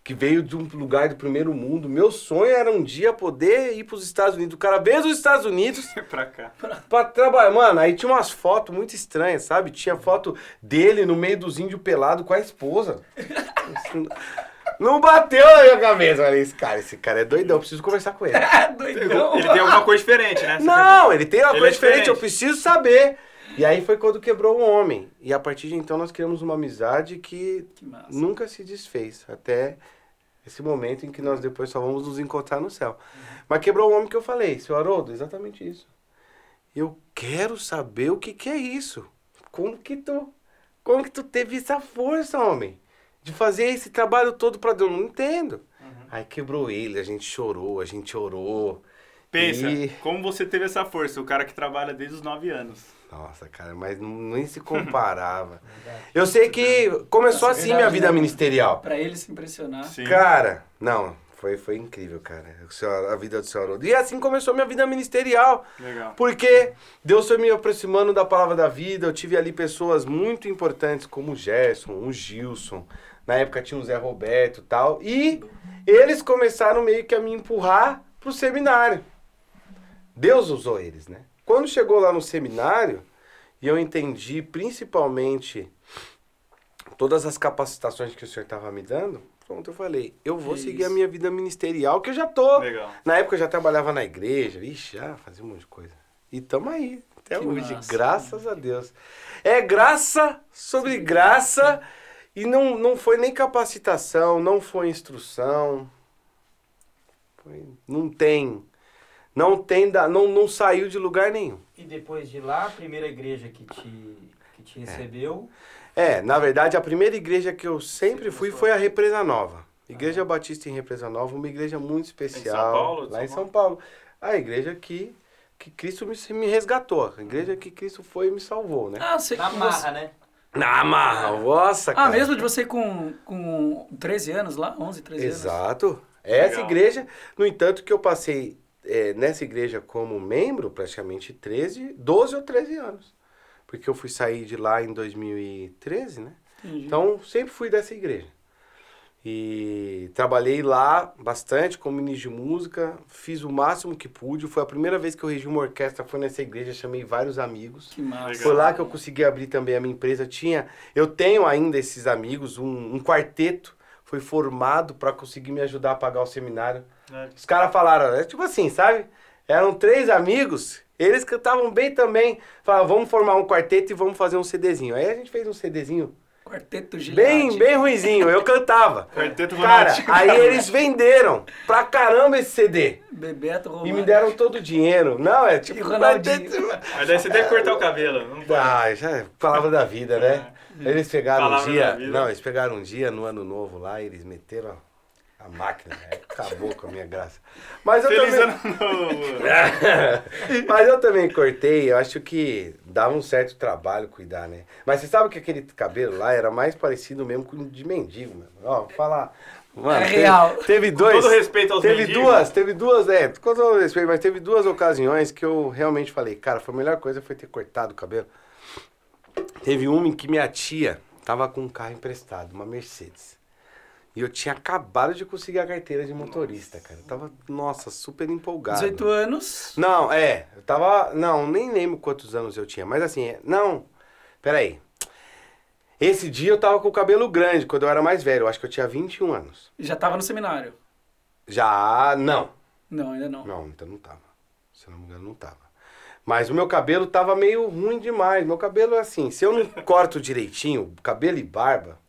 que veio de um lugar do primeiro mundo. Meu sonho era um dia poder ir pros Estados Unidos. O cara veio dos Estados Unidos pra cá. pra trabalhar. Mano, aí tinha umas fotos muito estranhas, sabe? Tinha foto dele no meio dos índios pelado com a esposa. Não bateu na minha cabeça. Eu falei, esse cara, esse cara é doidão, eu preciso conversar com ele. Doidão. Ele tem alguma coisa diferente, né? Você Não, ele tem uma Ele coisa é diferente, diferente. eu preciso saber. E aí foi quando quebrou o homem. E a partir de então nós criamos uma amizade que Que nunca se desfez. Até esse momento em que nós depois só vamos nos encontrar no céu. Mas quebrou o homem que eu falei, seu Haroldo, exatamente isso. Eu quero saber o que, que é isso. Como que tu. Como que tu teve essa força, homem? De fazer esse trabalho todo pra Deus? Eu não entendo. Aí quebrou ele, a gente chorou, a gente orou. Pensa, E- como você teve essa força? O cara que trabalha desde os 9 anos. Nossa, cara, mas não, nem se comparava. Eu sei que começou Nossa, assim verdade, minha vida né? ministerial. Pra ele se impressionar. Sim. Cara, não, foi, foi incrível, cara. O a vida do senhor Haroldo. E assim começou minha vida ministerial. Legal. Porque Deus foi me aproximando da palavra da vida. Eu tive ali pessoas muito importantes, como o Gerson, o Gilson. Na época tinha o Zé Roberto e tal. E eles começaram meio que a me empurrar pro seminário. Deus usou eles, né? Quando chegou lá no seminário, e eu entendi principalmente todas as capacitações que o senhor estava me dando, pronto, eu falei, eu vou Que seguir a isso. minha vida ministerial, que eu já tô. Legal. Na época eu já trabalhava na igreja, ixi, já fazia um monte de coisa. E tamo aí, até Que hoje, massa. graças a Deus. É graça sobre graça, e não, não foi nem capacitação, não foi instrução. Foi- não tem. Não tem, da, não, não saiu de lugar nenhum. E depois de lá, a primeira igreja que te, que te recebeu, É, na verdade, a primeira igreja que eu sempre fui foi a Represa Nova. Igreja Batista em Represa Nova, uma igreja muito especial. Paulo, de lá São em São Paulo. A igreja que, que Cristo me, me resgatou. A igreja que Cristo foi e me salvou, né? Ah, você, na você- marra, né? Na marra, nossa, Ah, cara. mesmo de você com, com 13 anos lá? 11, 13 anos? Exato. Essa Legal. igreja, no entanto, que eu passei é, nessa igreja como membro praticamente 13, 12 ou 13 anos. Porque eu fui sair de lá em 2013, né? Entendi. Então, sempre fui dessa igreja. E trabalhei lá bastante como ministro de música, fiz o máximo que pude. Foi a primeira vez que eu regi uma orquestra, foi nessa igreja, chamei vários amigos. que massa. Foi lá que eu consegui abrir também a minha empresa. Tinha, eu tenho ainda esses amigos, um, um quarteto foi formado para conseguir me ajudar a pagar o seminário. É. Os caras falaram, é tipo assim, sabe? Eram três amigos, eles cantavam bem também. Falaram, vamos formar um quarteto e vamos fazer um CDzinho. Aí a gente fez um CDzinho Quarteto Gilade. bem, bem ruizinho, eu cantava. Quarteto Cara, Romântico. aí eles venderam pra caramba esse CD. Bebeto E Romano. me deram todo o dinheiro. Não, é E tipo. Ronaldinho. Mas daí você que cortar o cabelo. Não pode. Ah, já é palavra da vida, né? Eles pegaram um Palavra da dia. vida. Não, eles pegaram um dia no ano novo lá e eles meteram a, máquina. né? Acabou com a minha graça. Mas eu Feliz também. Mas eu também cortei, eu acho que dava um certo trabalho cuidar, né? Mas você sabe que aquele cabelo lá era mais parecido mesmo com o de mendigo, mano. Ó, vou falar. Mano, É teve- real. Teve, dois. todo respeito aos Teve mendigos. duas, teve duas, é, com todo respeito, mas teve duas ocasiões que eu realmente falei, cara, foi a melhor coisa foi ter cortado o cabelo. Teve uma em que minha tia tava com um carro emprestado, uma Mercedes. E eu tinha acabado de conseguir a carteira de motorista, cara. Eu tava, nossa, super empolgado. 18 anos. Não, é, eu tava, não, nem lembro quantos anos eu tinha, mas assim, é, não, peraí. Esse dia eu tava com o cabelo grande, quando eu era mais velho, eu acho que eu tinha 21 anos. Já tava no seminário. Já, não, Não, ainda não. não, então não tava. Se eu não me engano, não tava. Mas o meu cabelo tava meio ruim demais. Meu cabelo é assim, se eu não corto direitinho, cabelo e barba,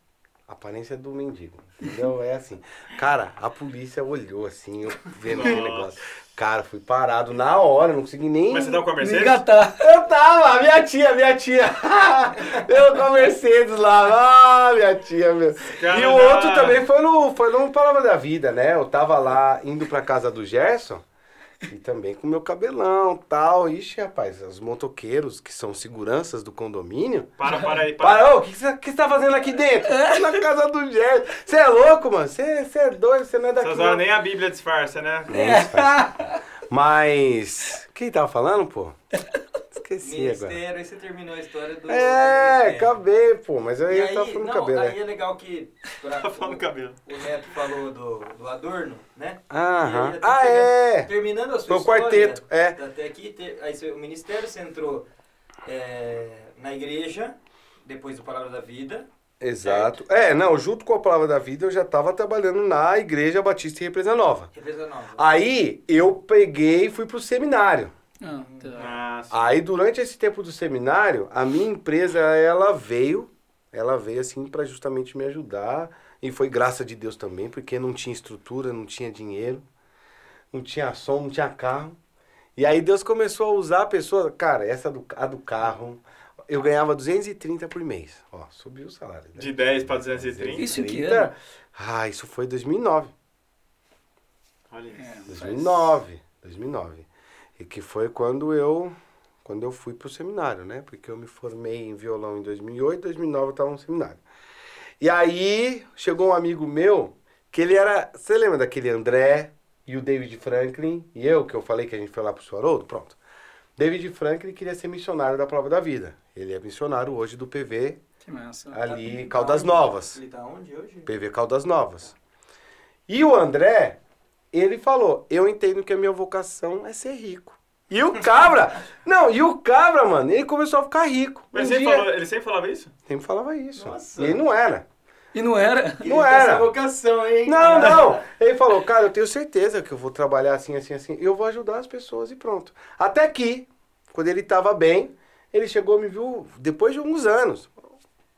a aparência do mendigo. Entendeu? É assim. Cara, a polícia olhou assim, eu vendo aquele negócio. Cara, fui parado na hora, não consegui nem. Mas você tava com a Me Mercedes? engatar. Eu tava, minha tia, minha tia. eu com a Mercedes lá, ah, minha tia, meu. Cara, e o outro também foi no, foi no Palavra da Vida, né? Eu tava lá indo pra casa do Gerson. E também com meu cabelão tal. Ixi, rapaz, os motoqueiros, que são seguranças do condomínio. Para, para aí, para. Para, ô, o que você você tá fazendo aqui dentro? Na casa do Gerson. Você é louco, mano? Você você é doido, você não é daqui. Essas não. horas nem a Bíblia disfarça, né? Nem faz. Mas. Quem tava falando, pô? Esqueci agora. Ministério, aí você terminou a história do. É, ministério. acabei, pô. Mas aí, E eu aí, tava falando não, cabelo. aí né? é legal que pra- Tá falando o, cabelo. o Neto falou do, do Adorno, né? Aham. Aí, tá Ah, chegando- é. Terminando a sua Foi o história, quarteto, é. Até aqui, aí o ministério você entrou é, na igreja, depois do Palavra da Vida. Exato. É, não, junto com a Palavra da Vida, eu já tava trabalhando na Igreja Batista e Represa Nova. Represa Nova. Aí eu peguei e fui pro seminário. Ah, tá. Ah, sim. Aí durante esse tempo do seminário, a minha empresa ela veio, ela veio assim para justamente me ajudar e foi graça de Deus também, porque não tinha estrutura, não tinha dinheiro, não tinha som, não tinha carro. E aí Deus começou a usar a pessoa, cara, essa do, a do carro, eu ganhava 230 por mês. Ó, subiu o salário. né? De 10 pra 230. Isso que 230. ano? Ah, isso foi 2009. Olha isso. É, faz- 2009, 2009. E que foi quando eu quando eu fui pro seminário, né? Porque eu me formei em violão em 2008, 2009 eu estava no seminário. E aí chegou um amigo meu que ele era, você lembra daquele André e o David Franklin e eu que eu falei que a gente foi lá pro Suaroldo, pronto. David Franklin queria ser missionário da Prova da Vida. Ele é missionário hoje do PV Que massa. ali Tá Caldas onde? Novas. Ele tá onde hoje? PV Caldas Novas. E o André, ele falou: Eu entendo que a minha vocação é ser rico. E o Cabra, não, e o Cabra, mano, ele começou a ficar rico. Mas Um ele, dia- falou, ele sempre falava isso? Sempre falava isso. Nossa. E ele não era. E não era? Ele Não era. essa vocação, hein? Não, não. Ele falou, cara, eu tenho certeza que eu vou trabalhar assim, assim, assim. Eu vou ajudar as pessoas e pronto. Até que, quando ele tava bem, ele chegou me viu depois de alguns anos.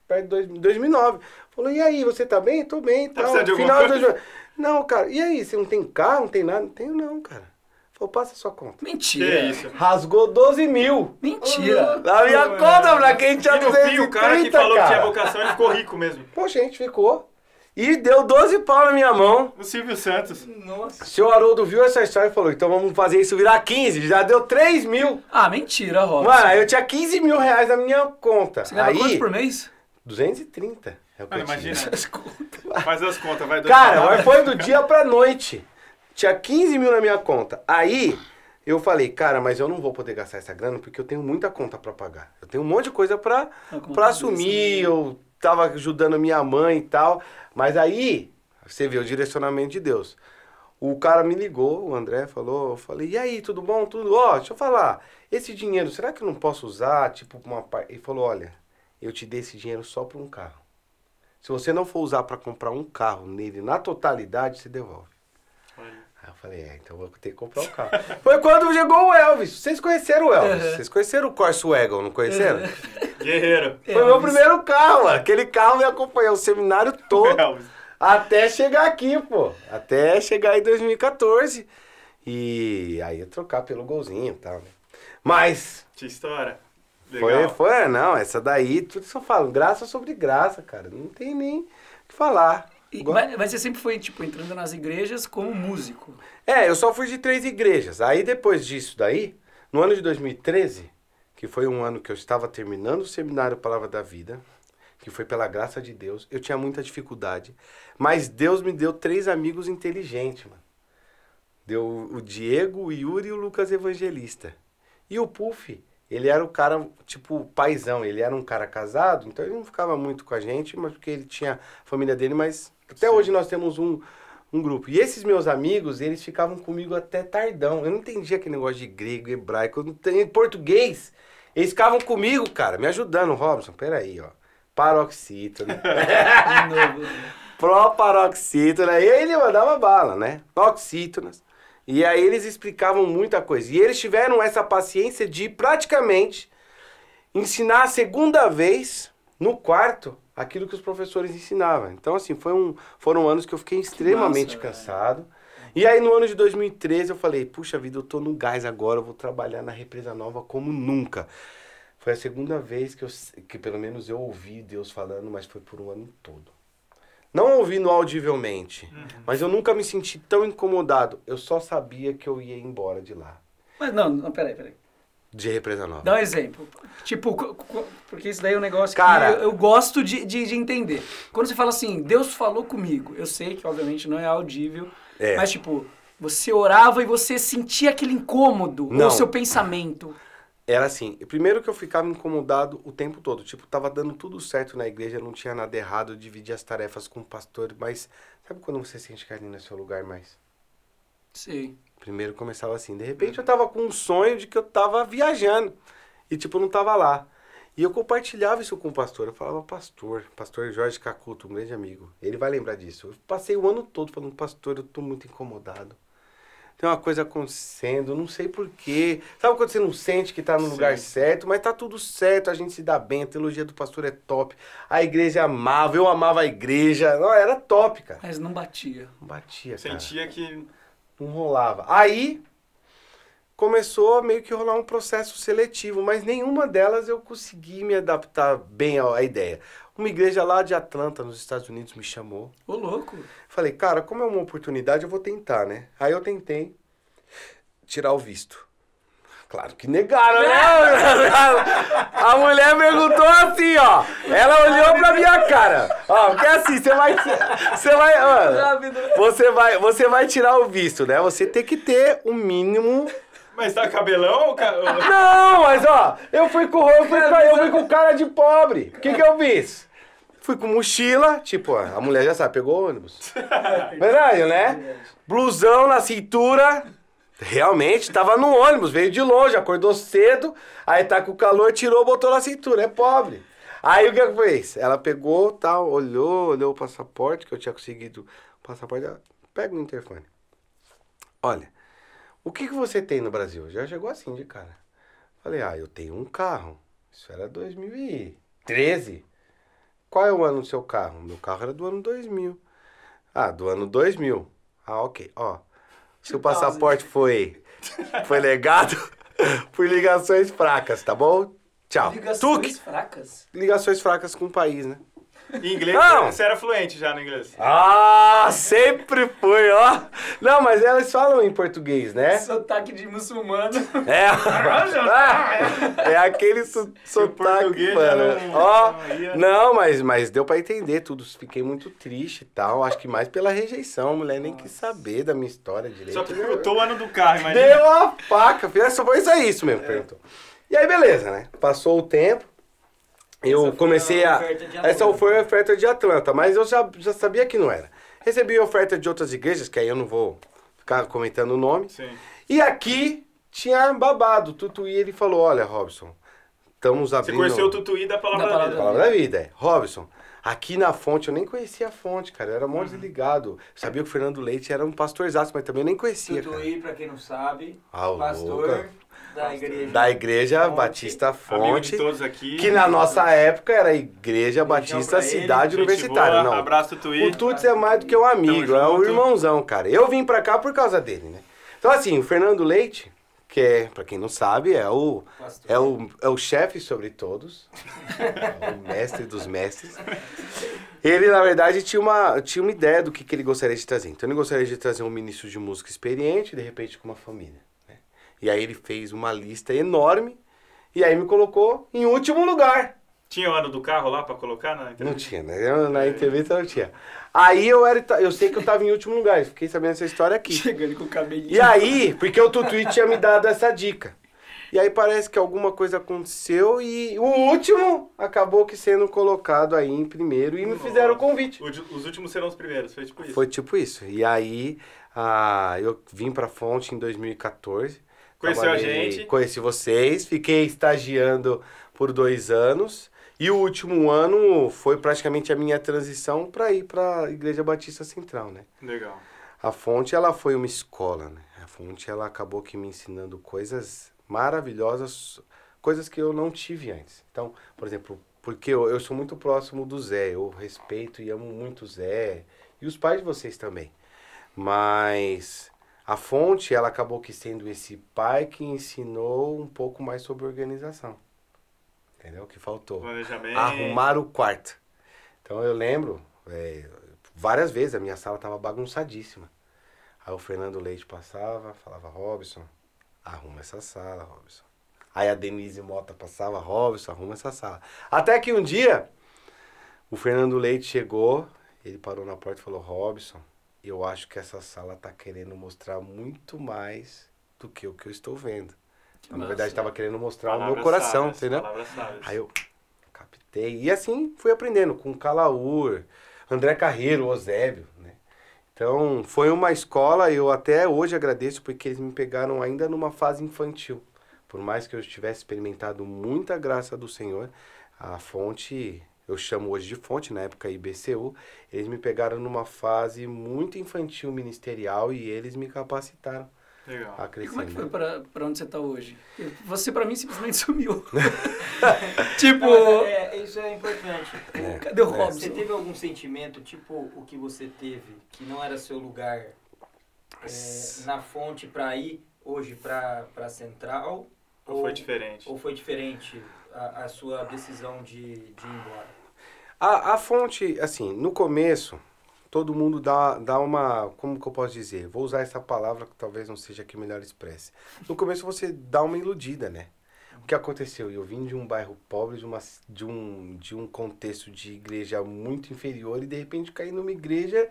Perto de dois- 2009. Falou, e aí, você tá bem? Tô bem. Tá Tal. Final de coisa? 2009. Não, cara, e aí, você não tem carro, não tem nada? Não tenho não, cara. Falou, passa a sua conta. Que Mentira. isso? Rasgou 12 mil. Mentira. Na minha conta, pra quem tinha E no fim, o cara que 230, falou que tinha cara. vocação, ele ficou rico mesmo. Pô, gente, ficou. E deu 12 pau na minha mão. O Silvio Santos. Nossa. O seu Haroldo viu essa história e falou, então vamos fazer isso virar 15. Já deu 3 mil. Ah, mentira, Robson. Mano, eu tinha 15 mil reais na minha conta. Você ganhava quanto por mês? 230. É Mano, tinha. imagina. Faz as contas, vai. Cara, mas foi do dia pra noite. Tinha 15 mil na minha conta. Aí eu falei, cara, mas eu não vou poder gastar essa grana porque eu tenho muita conta pra pagar. Eu tenho um monte de coisa pra, Ah, pra assumir. né? Eu tava ajudando minha mãe e tal. Mas aí, você vê o direcionamento de Deus. O cara me ligou, o André falou, eu falei, e aí, tudo bom? Tudo? Ó, deixa eu falar, esse dinheiro, será que eu não posso usar, tipo, uma parte? Ele falou, olha, eu te dei esse dinheiro só pra um carro. Se você não for usar pra comprar um carro nele na totalidade, você devolve. Olha. Aí eu falei, é, então eu vou ter que comprar o carro. Foi quando chegou o Elvis. Vocês conheceram o Elvis? Vocês conheceram o Corsa Wagon, não conheceram? Guerreiro. Foi meu Elvis. primeiro carro, mano. Aquele carro me acompanhou o seminário todo. Elvis. Até chegar aqui, pô. Até chegar em 2014. E aí eu trocar pelo golzinho e tal, né? Mas Que história. Foi, Legal. foi, não, essa daí, tudo isso eu falo, graça sobre graça, cara. Não tem nem o que falar. E- mas, mas você sempre foi, tipo, entrando nas igrejas como músico. É, eu só fui de três igrejas. Aí depois disso daí, no ano de 2013, que foi um ano que eu estava terminando o seminário Palavra da Vida, que foi pela graça de Deus, eu tinha muita dificuldade. Mas Deus me deu três amigos inteligentes, mano. Deu o Diego, o Yuri e o Lucas Evangelista. E o Puff, ele era o cara, tipo, paizão. Ele era um cara casado, então ele não ficava muito com a gente, mas porque ele tinha a família dele, mas até Sim. hoje nós temos um, um grupo. E esses meus amigos, eles ficavam comigo até tardão. Eu não entendia aquele negócio de grego, hebraico, eu não tenho em português. Eles ficavam comigo, cara, me ajudando. Robson, peraí, ó. Paroxítona. De novo. Proparoxítona. E aí ele mandava bala, né? Oxítonas. E aí eles explicavam muita coisa. E eles tiveram essa paciência de praticamente ensinar a segunda vez no quarto aquilo que os professores ensinavam. Então, assim, foi um, foram anos que eu fiquei extremamente cansado. E aí, no ano de 2013, eu falei, puxa vida, eu tô no gás agora, eu vou trabalhar na Represa Nova como nunca. Foi a segunda vez que, eu, que pelo menos eu ouvi Deus falando, mas foi por um ano todo. Não ouvindo audivelmente. Mas eu nunca me senti tão incomodado. Eu só sabia que eu ia embora de lá. Mas não, não, peraí, peraí. De Represa Nova. Dá um exemplo. Tipo, porque isso daí é um negócio Cara- que eu, eu gosto de, de, de entender. Quando você fala assim, Deus falou comigo, eu sei que obviamente não é audível, É. mas tipo, você orava e você sentia aquele incômodo, Não. ou seu pensamento. Era assim, primeiro que eu ficava incomodado o tempo todo. Tipo, tava dando tudo certo na igreja, não tinha nada errado, eu dividia as tarefas com o pastor, mas sabe quando você sente não é seu lugar mais? Sei. Primeiro começava assim, de repente eu tava com um sonho de que eu tava viajando e tipo, não tava lá. E eu compartilhava isso com o pastor, eu falava, pastor, pastor Jorge Cacuto, um grande amigo, ele vai lembrar disso. Eu passei o ano todo falando, pastor, eu tô muito incomodado. Tem uma coisa acontecendo, não sei porquê. Sabe quando você não sente que tá no lugar certo, mas tá tudo certo, a gente se dá bem, a teologia do pastor é top, a igreja amava, eu amava a igreja, não, era top, cara. Mas não batia. Não batia, cara. Sentia que. Não rolava. Aí começou a meio que rolar um processo seletivo, mas nenhuma delas eu consegui me adaptar bem à à ideia. Uma igreja lá de Atlanta, nos Estados Unidos, me chamou. Ô, louco. Falei, cara, como é uma oportunidade, eu vou tentar, né? Aí eu tentei tirar o visto. Claro que negaram, né? A mulher perguntou assim, ó. Ela olhou pra minha cara. Ó, porque assim, você vai. Você vai. Mano, você vai, você vai tirar o visto, né? Você tem que ter o mínimo. Mas tá cabelão ou. Ca... Não, mas ó, eu fui com eu fui, com- eu fui com cara de pobre. O que que eu fiz? Fui com mochila, tipo, ó, a mulher já sabe, pegou ônibus. Verdade, né? Blusão na cintura. Realmente, tava no ônibus, veio de longe, acordou cedo, aí tá com calor, tirou, botou na cintura, é pobre. Aí o que ela fez? Ela pegou, tal, olhou, olhou o passaporte, que eu tinha conseguido o passaporte, ela, pega o interfone. Olha, o que, que você tem no Brasil? Já chegou assim de cara. Falei, ah, eu tenho um carro. Isso era 2013. Qual é o ano do seu carro? Meu carro era do ano 2000. Ah, do ano 2000. Ah, ok. Ó, seu passaporte foi, foi legado por ligações fracas, tá bom? Tchau. Ligações Tuque. fracas. Ligações fracas com o país, né? Em inglês, Não. você era fluente já no inglês. Ah, sempre foi, ó. Não, mas elas falam em português, né? Sotaque de muçulmano. É. é aquele so, sotaque, mano. não- Ó, não mas, mas deu pra entender tudo. Fiquei muito triste e tal. Acho que mais pela rejeição. A mulher nem quis saber da minha história direito. Só perguntou o ano do carro, imagina. Deu a faca, filho. Só foi isso isso mesmo, perguntou. E aí, beleza, né? Passou o tempo. Eu Essa foi comecei a a. oferta de Essa foi a oferta de Atlanta, mas eu já, já sabia que não era. Recebi oferta de outras igrejas, que aí eu não vou ficar comentando o nome. Sim. E aqui tinha babado. O Tutuí ele falou: Olha, Robson, estamos Você abrindo. conheceu o Tutuí da Palavra Da da, Palavra Vida. Palavra da vida, é. Robson, aqui na fonte, eu nem conhecia a fonte, cara. Eu era mó desligado. Sabia que o Fernando Leite era um pastorzaço, mas também eu nem conhecia, cara. Tutuí, pra quem não sabe, Ah, o pastor Luca. Da igreja. Da Igreja Fonte. Batista Amigo Fonte, de todos aqui. que na nossa época era a Igreja Batista ele, Cidade Gente Universitária. boa, Não. Abraço, Tutuí. O Tuts é mais do que um amigo, é um irmãozão, cara. Eu vim pra cá por causa dele, né? Então, assim, o Fernando Leite, que é, pra quem não sabe, é o, Pastor. é o, é o chefe sobre todos, é o mestre dos mestres. Ele, na verdade, tinha uma, tinha uma ideia do que, que ele gostaria de trazer. Então, ele gostaria de trazer um ministro de música experiente, de repente, com uma família. E aí, ele fez uma lista enorme e aí me colocou em último lugar. Tinha o ano do carro lá pra colocar na Não entrevista? tinha, né? Eu, na entrevista não tinha. Aí eu era, eu sei que eu tava em último lugar, eu fiquei sabendo essa história aqui. Chegando com o cabelinho. E aí, porque o Tutuí tinha me dado essa dica. E aí parece que alguma coisa aconteceu e o último acabou que sendo colocado aí em primeiro e me fizeram o convite. Os últimos serão os primeiros, foi tipo isso. Foi tipo isso. E aí ah, eu vim pra fonte em 2014. Conheceu a gente. Conheci vocês, fiquei estagiando por dois anos. E o último ano foi praticamente a minha transição para ir para a Igreja Batista Central, né? Legal. A fonte, ela foi uma escola, né? A fonte, ela acabou que me ensinando coisas maravilhosas, coisas que eu não tive antes. Então, por exemplo, porque eu, eu sou muito próximo do Zé, eu respeito e amo muito o Zé, e os pais de vocês também. Mas a fonte, ela acabou que sendo esse pai que ensinou um pouco mais sobre organização. Entendeu? Que faltou Planejamento. arrumar o quarto. Então eu lembro, é, várias vezes, a minha sala tava bagunçadíssima. Aí o Fernando Leite passava, falava, Robson, arruma essa sala, Robson. Aí a Denise Mota passava, Robson, arruma essa sala. Até que um dia, o Fernando Leite chegou, ele parou na porta e falou, Robson, eu acho que essa sala tá querendo mostrar muito mais do que o que eu estou vendo. Então, na verdade, estava querendo mostrar o meu coração, sábias, entendeu? Aí eu captei. E assim fui aprendendo com Calaur, André Carreiro, Osébio, né? Então foi uma escola, eu até hoje agradeço porque eles me pegaram ainda numa fase infantil. Por mais que eu tivesse experimentado muita graça do Senhor, a fonte, eu chamo hoje de fonte, na época IBCU, eles me pegaram numa fase muito infantil ministerial e eles me capacitaram Legal. a E crescer. como é que foi né? pra, pra onde você tá hoje? Você, pra mim, simplesmente sumiu. tipo, Não, é, é- isso é importante. É. cadê o Você Robson? teve algum sentimento, tipo o que você teve, que não era seu lugar é, na fonte pra ir hoje pra, pra central? Ou foi diferente? Ou foi diferente a, a sua decisão de, de ir embora? A, a fonte, assim, no começo, todo mundo dá, dá uma. Como que eu posso dizer? Vou usar essa palavra que talvez não seja a que melhor expresse. No começo você dá uma iludida, né? O que aconteceu? Eu vim de um bairro pobre, de, uma, de, um, de um contexto de igreja muito inferior e de repente caí numa igreja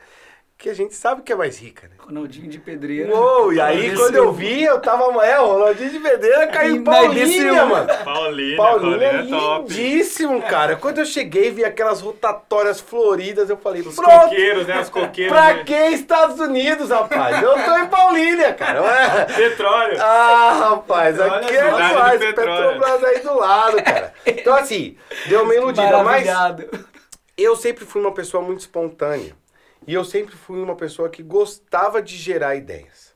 que a gente sabe que é mais rica, né? Ronaldinho de pedreira. Uou, e aí Desceu. quando eu vi, eu tava. É, o Ronaldinho de Pedreira caiu em mas Paulinha, mano. Paulina, Paulinha é é top. lindíssimo, cara. Quando eu cheguei e vi aquelas rotatórias floridas, eu falei, Os pronto, coqueiros, né? Os coqueiros. pra né? que Estados Unidos, rapaz? Eu tô em Paulínia, cara. Petróleo. Ah, rapaz, aqui é demais. petróleo. Petrobras aí do lado, cara. Então, assim, deu uma iludida, mas eu sempre fui uma pessoa muito espontânea. E eu sempre fui uma pessoa que gostava de gerar ideias.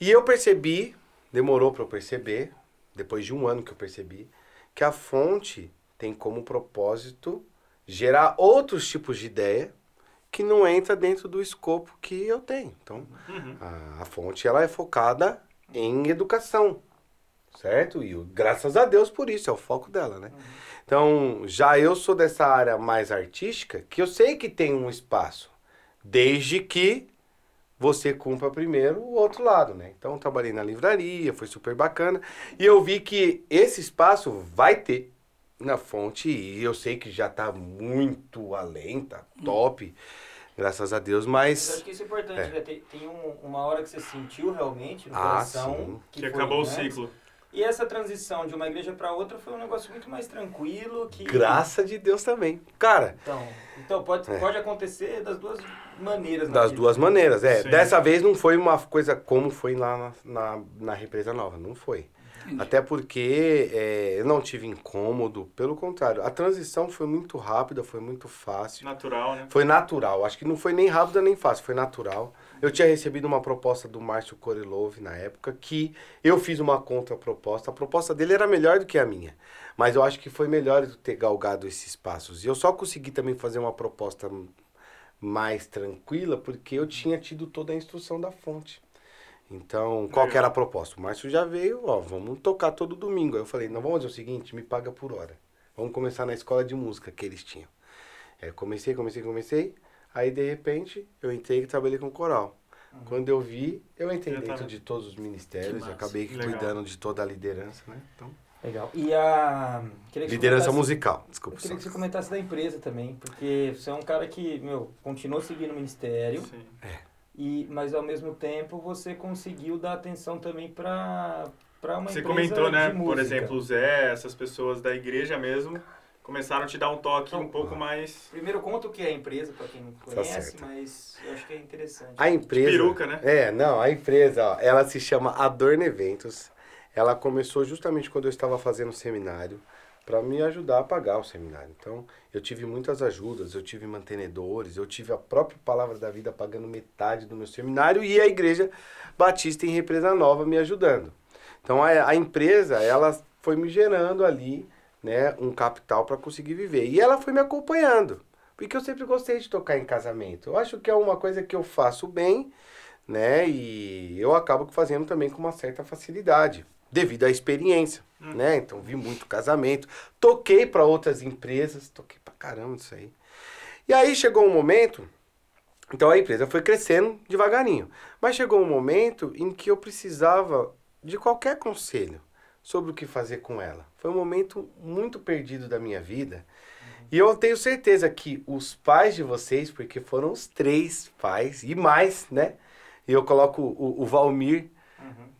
E eu percebi, demorou para eu perceber, depois de um ano que eu percebi, que a fonte tem como propósito gerar outros tipos de ideia que não entra dentro do escopo que eu tenho. Então, a, a fonte ela é focada em educação, certo? E graças a Deus por isso, é o foco dela, né? Então, já eu sou dessa área mais artística, que eu sei que tem um espaço, desde que você cumpra primeiro o outro lado, né? Então, trabalhei na livraria, foi super bacana, e eu vi que esse espaço vai ter na fonte, e eu sei que já tá muito além, tá top, graças a Deus, Mas eu mas... acho que isso é importante, É. né? Tem, tem um- uma hora que você sentiu realmente no Ah, coração sim. Que, foi acabou o antes. ciclo. E essa transição de uma igreja para outra foi um negócio muito mais tranquilo que Graça de Deus também. Cara, Então, então pode, É. pode acontecer das duas maneiras. Das vida. duas maneiras, é. Sim. Dessa vez não foi uma coisa como foi lá na, na, na represa nova, não foi. Até porque é, eu não tive incômodo, pelo contrário, a transição foi muito rápida, foi muito fácil, Natural, né? foi natural. Acho que não foi nem rápida nem fácil, foi natural. Eu tinha recebido uma proposta do Márcio Korilov na época, que eu fiz uma contraproposta. A proposta dele era melhor do que a minha, mas eu acho que foi melhor eu ter galgado esses passos. E eu só consegui também fazer uma proposta mais tranquila porque eu tinha tido toda a instrução da fonte. Então, qual que era a proposta? O Márcio já veio, ó, vamos tocar todo domingo. Aí eu falei, não, vamos fazer o seguinte, me paga por hora. Vamos começar na escola de música que eles tinham. Eu comecei, comecei, comecei. Aí, de repente, eu entrei e trabalhei com coral. Quando eu vi, eu entrei dentro de todos os ministérios, acabei cuidando de toda a liderança, né? Então, Legal. E a. queria que você liderança comentasse- musical, Eu desculpa. queria que você comentasse da empresa também, porque você é um cara que, meu, continuou seguindo o ministério, Sim. e, mas ao mesmo tempo você conseguiu dar atenção também para para uma Você empresa comentou, né? de Por música. exemplo, o Zé, essas pessoas da igreja mesmo, começaram a te dar um toque Então, um pouco mais. Primeiro conta o que é a empresa, para quem não conhece, Tá certo. mas eu acho que é interessante. A empresa. peruca, né? É, não, a empresa, ó, ela se chama Adorno Eventos. Ela começou justamente quando eu estava fazendo seminário para me ajudar a pagar o seminário. Então, eu tive muitas ajudas, eu tive mantenedores, eu tive a própria Palavra da Vida pagando metade do meu seminário e a Igreja Batista em Represa Nova me ajudando. Então, a, a empresa, ela foi me gerando ali, né, um capital para conseguir viver. E ela foi me acompanhando. Porque eu sempre gostei de tocar em casamento. Eu acho que é uma coisa que eu faço bem, né? E eu acabo fazendo também com uma certa facilidade, devido à experiência, né? Então vi muito casamento, toquei para outras empresas, toquei pra caramba isso aí. E aí chegou um momento Então a empresa foi crescendo devagarinho. Mas chegou um momento em que eu precisava de qualquer conselho sobre o que fazer com ela. Foi um momento muito perdido da minha vida. E eu tenho certeza que os pais de vocês, porque foram os três pais e mais, né? E eu coloco o, o Valmir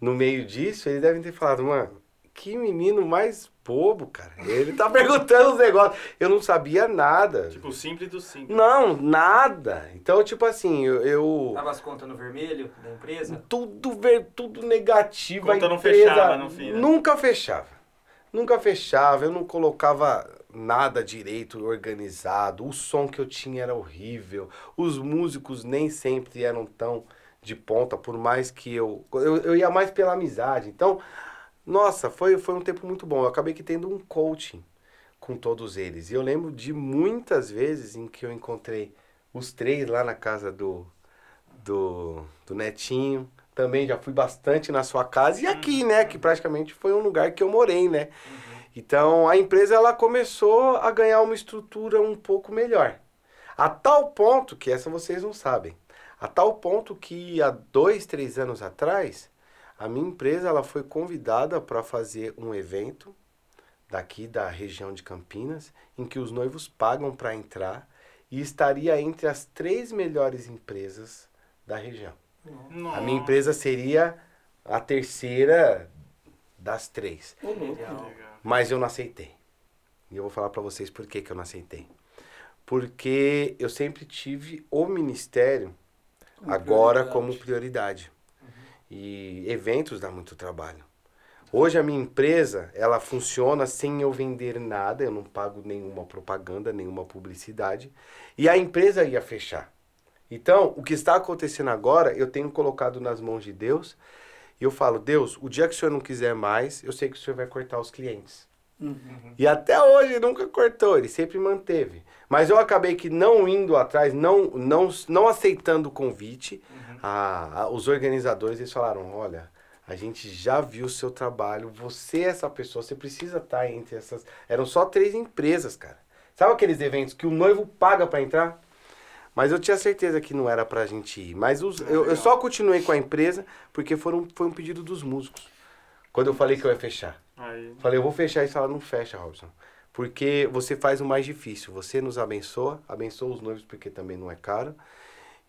no meio disso, eles devem ter falado, mano, que menino mais bobo, cara. Ele tá perguntando os negócios. Eu não sabia nada. Tipo, o simples do simples. Não, nada. Então, tipo assim, eu. eu Tava as contas no vermelho da empresa? tudo ver, tudo negativo. Conta a não empresa fechava no fim, né? Nunca fechava. Nunca fechava. Eu não colocava nada direito organizado. O som que eu tinha era horrível. Os músicos nem sempre eram tão de ponta, por mais que eu. Eu, eu ia mais pela amizade. Então, nossa, foi, foi um tempo muito bom. Eu acabei que tendo um coaching com todos eles. E eu lembro de muitas vezes em que eu encontrei os três lá na casa do, do, do Netinho. Também já fui bastante na sua casa. E aqui, né? Que praticamente foi um lugar que eu morei, né? Então a empresa ela começou a ganhar uma estrutura um pouco melhor. A tal ponto que essa vocês não sabem. A tal ponto que há dois, três anos atrás, a minha empresa ela foi convidada para fazer um evento daqui da região de Campinas, em que os noivos pagam para entrar e estaria entre as três melhores empresas da região. Nossa. A minha empresa seria a terceira das três. Legal. Mas eu não aceitei. E eu vou falar para vocês por que, que eu não aceitei. Porque eu sempre tive o ministério Como agora prioridade. como prioridade. E eventos dá muito trabalho. Hoje a minha empresa, ela funciona sem eu vender nada, eu não pago nenhuma propaganda, nenhuma publicidade, e a empresa ia fechar. Então, o que está acontecendo agora, eu tenho colocado nas mãos de Deus, e eu falo, Deus, o dia que o Senhor não quiser mais, eu sei que o Senhor vai cortar os clientes. Uhum. E até hoje nunca cortou, ele sempre manteve. Mas eu acabei que não indo atrás, não, não, não aceitando o convite, a- a- os organizadores eles falaram, olha, a gente já viu o seu trabalho, você é essa pessoa, você precisa estar entre essas... Eram só três empresas, cara. Sabe aqueles eventos que o noivo paga pra entrar? Mas eu tinha certeza que não era pra gente ir. Mas os- eu, eu só continuei com a empresa porque foram, foi um pedido dos músicos. Quando eu falei que eu ia fechar. Aí, Falei, eu vou fechar isso. Ela não fecha, Robson. Porque você faz o mais difícil. Você nos abençoa, abençoa os noivos porque também não é caro.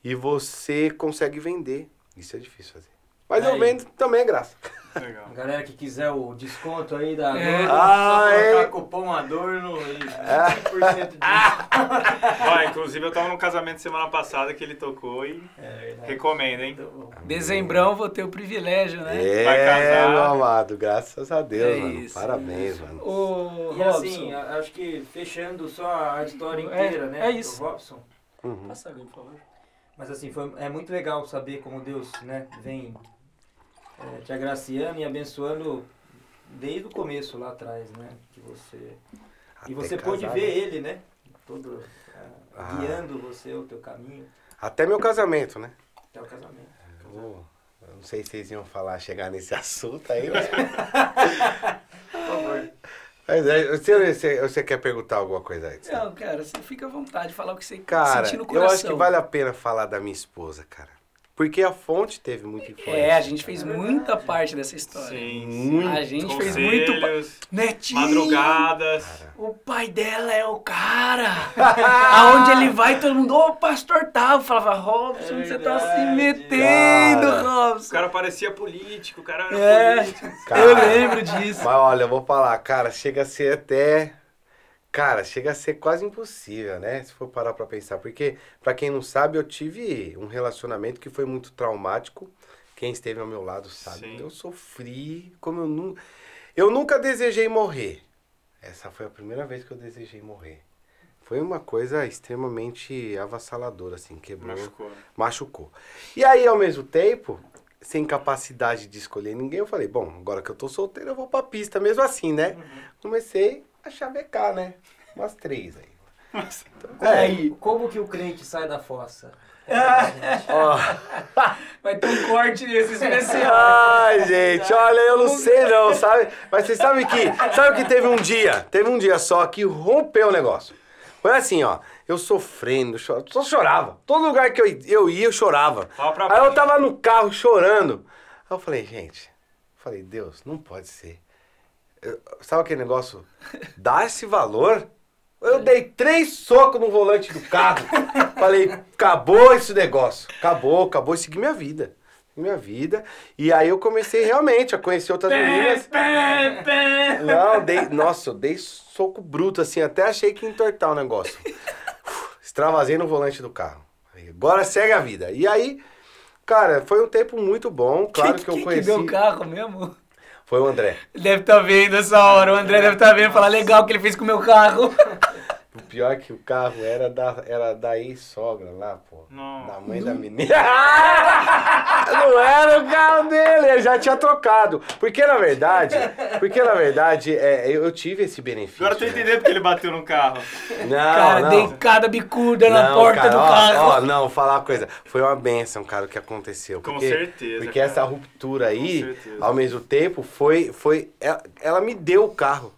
E você consegue vender. Isso é difícil fazer. Mas eu Aí. vendo também é graça. legal. A galera que quiser o desconto aí da É. Adorno, Ah, só colocar é. cupom Adorno e 20% de Ó, inclusive eu tava num casamento semana passada que ele tocou e É recomendo, hein? Dezembrão vou ter o privilégio, né? Vai É, casar. meu amado. Graças a Deus, É mano. isso. Parabéns, mano. O E Robson. assim, acho que fechando só a história É, inteira, né? é isso. Do Robson. Uhum. Passa água, por favor. Mas assim, foi, é muito legal saber como Deus né, vem é, te agraciando e abençoando desde o começo lá atrás, né? Que você. e Até você pôde casar, ver né? ele, né? Todo é, Ah. guiando você, o teu caminho, Até meu casamento, né? até o casamento. Eu, eu não sei se vocês iam falar, chegar nesse assunto aí, mas... Por favor. mas é, você, você, você quer perguntar alguma coisa aí? Não, cara, você fica à vontade, falar o que você Cara, sentir no eu coração. acho que vale a pena falar da minha esposa, cara. Porque a fonte teve muita influência. É, a gente fez muita parte dessa história. Sim, Muito. A gente fez muito. Netinho! madrugadas. O pai dela é o cara. Aonde ele vai, todo mundo, ô pastor tal. Falava, Robson, É você tá se metendo, Cara. O Robson. cara parecia político, o cara era É, político. Cara. eu lembro disso. Mas olha, eu vou falar, cara, chega a ser até. Cara, chega a ser quase impossível, né? Se for parar pra pensar. Porque, pra quem não sabe, eu tive um relacionamento que foi muito traumático. Quem esteve ao meu lado sabe. Sim. Eu sofri como eu nunca. Eu nunca desejei morrer. Essa foi a primeira vez que eu desejei morrer. Foi uma coisa extremamente avassaladora, assim, quebrou Machucou. né? machucou. E aí, ao mesmo tempo, sem capacidade de escolher ninguém, eu falei, bom, agora que eu tô solteiro, eu vou pra pista, mesmo assim, né? Comecei a chavecar, né? Umas três aí. Nossa. É, Aí, Como que o crente sai da fossa? ó. vai ter um corte nesse especial. Ai, gente, olha, eu não sei não, sabe? Mas vocês sabem que, sabe que teve um dia, teve um dia só que rompeu o negócio. Foi assim, ó. Eu sofrendo, só chorava. Todo lugar que eu, eu ia, eu chorava. Aí eu tava no carro chorando. Aí eu falei, gente, falei, Deus, não pode ser. Eu- sabe aquele negócio? Dá esse valor? Eu dei três socos no volante do carro. Falei, acabou esse negócio. Acabou, acabou. E segui minha vida. Minha vida. E aí eu comecei realmente a conhecer outras meninas. Não, dei. Nossa, eu dei soco bruto assim, até achei que ia entortar o negócio. Extravasei no volante do carro. Agora segue a vida. E aí, cara, foi um tempo muito bom. Claro que, eu Quem conheci. que deu o carro mesmo? Foi o André. Deve estar vendo essa hora. O André deve estar vendo e falar legal o que ele fez com o meu carro. O pior é que o carro era da, era da ex-sogra lá, pô. Não. Da mãe da menina. Não era o carro dele, ele já tinha trocado. Porque na verdade, porque na verdade, é, eu, tive esse benefício. Agora eu tô né? entendendo porque ele bateu no carro. Não, cara, não. dei cada bicuda na Não, porta cara, do ó, carro. Ó, não, falar uma coisa. Foi uma benção, cara, o que aconteceu. Com porque, certeza, Porque cara. essa ruptura aí, Com ao mesmo tempo, foi. foi ela, ela me deu o carro.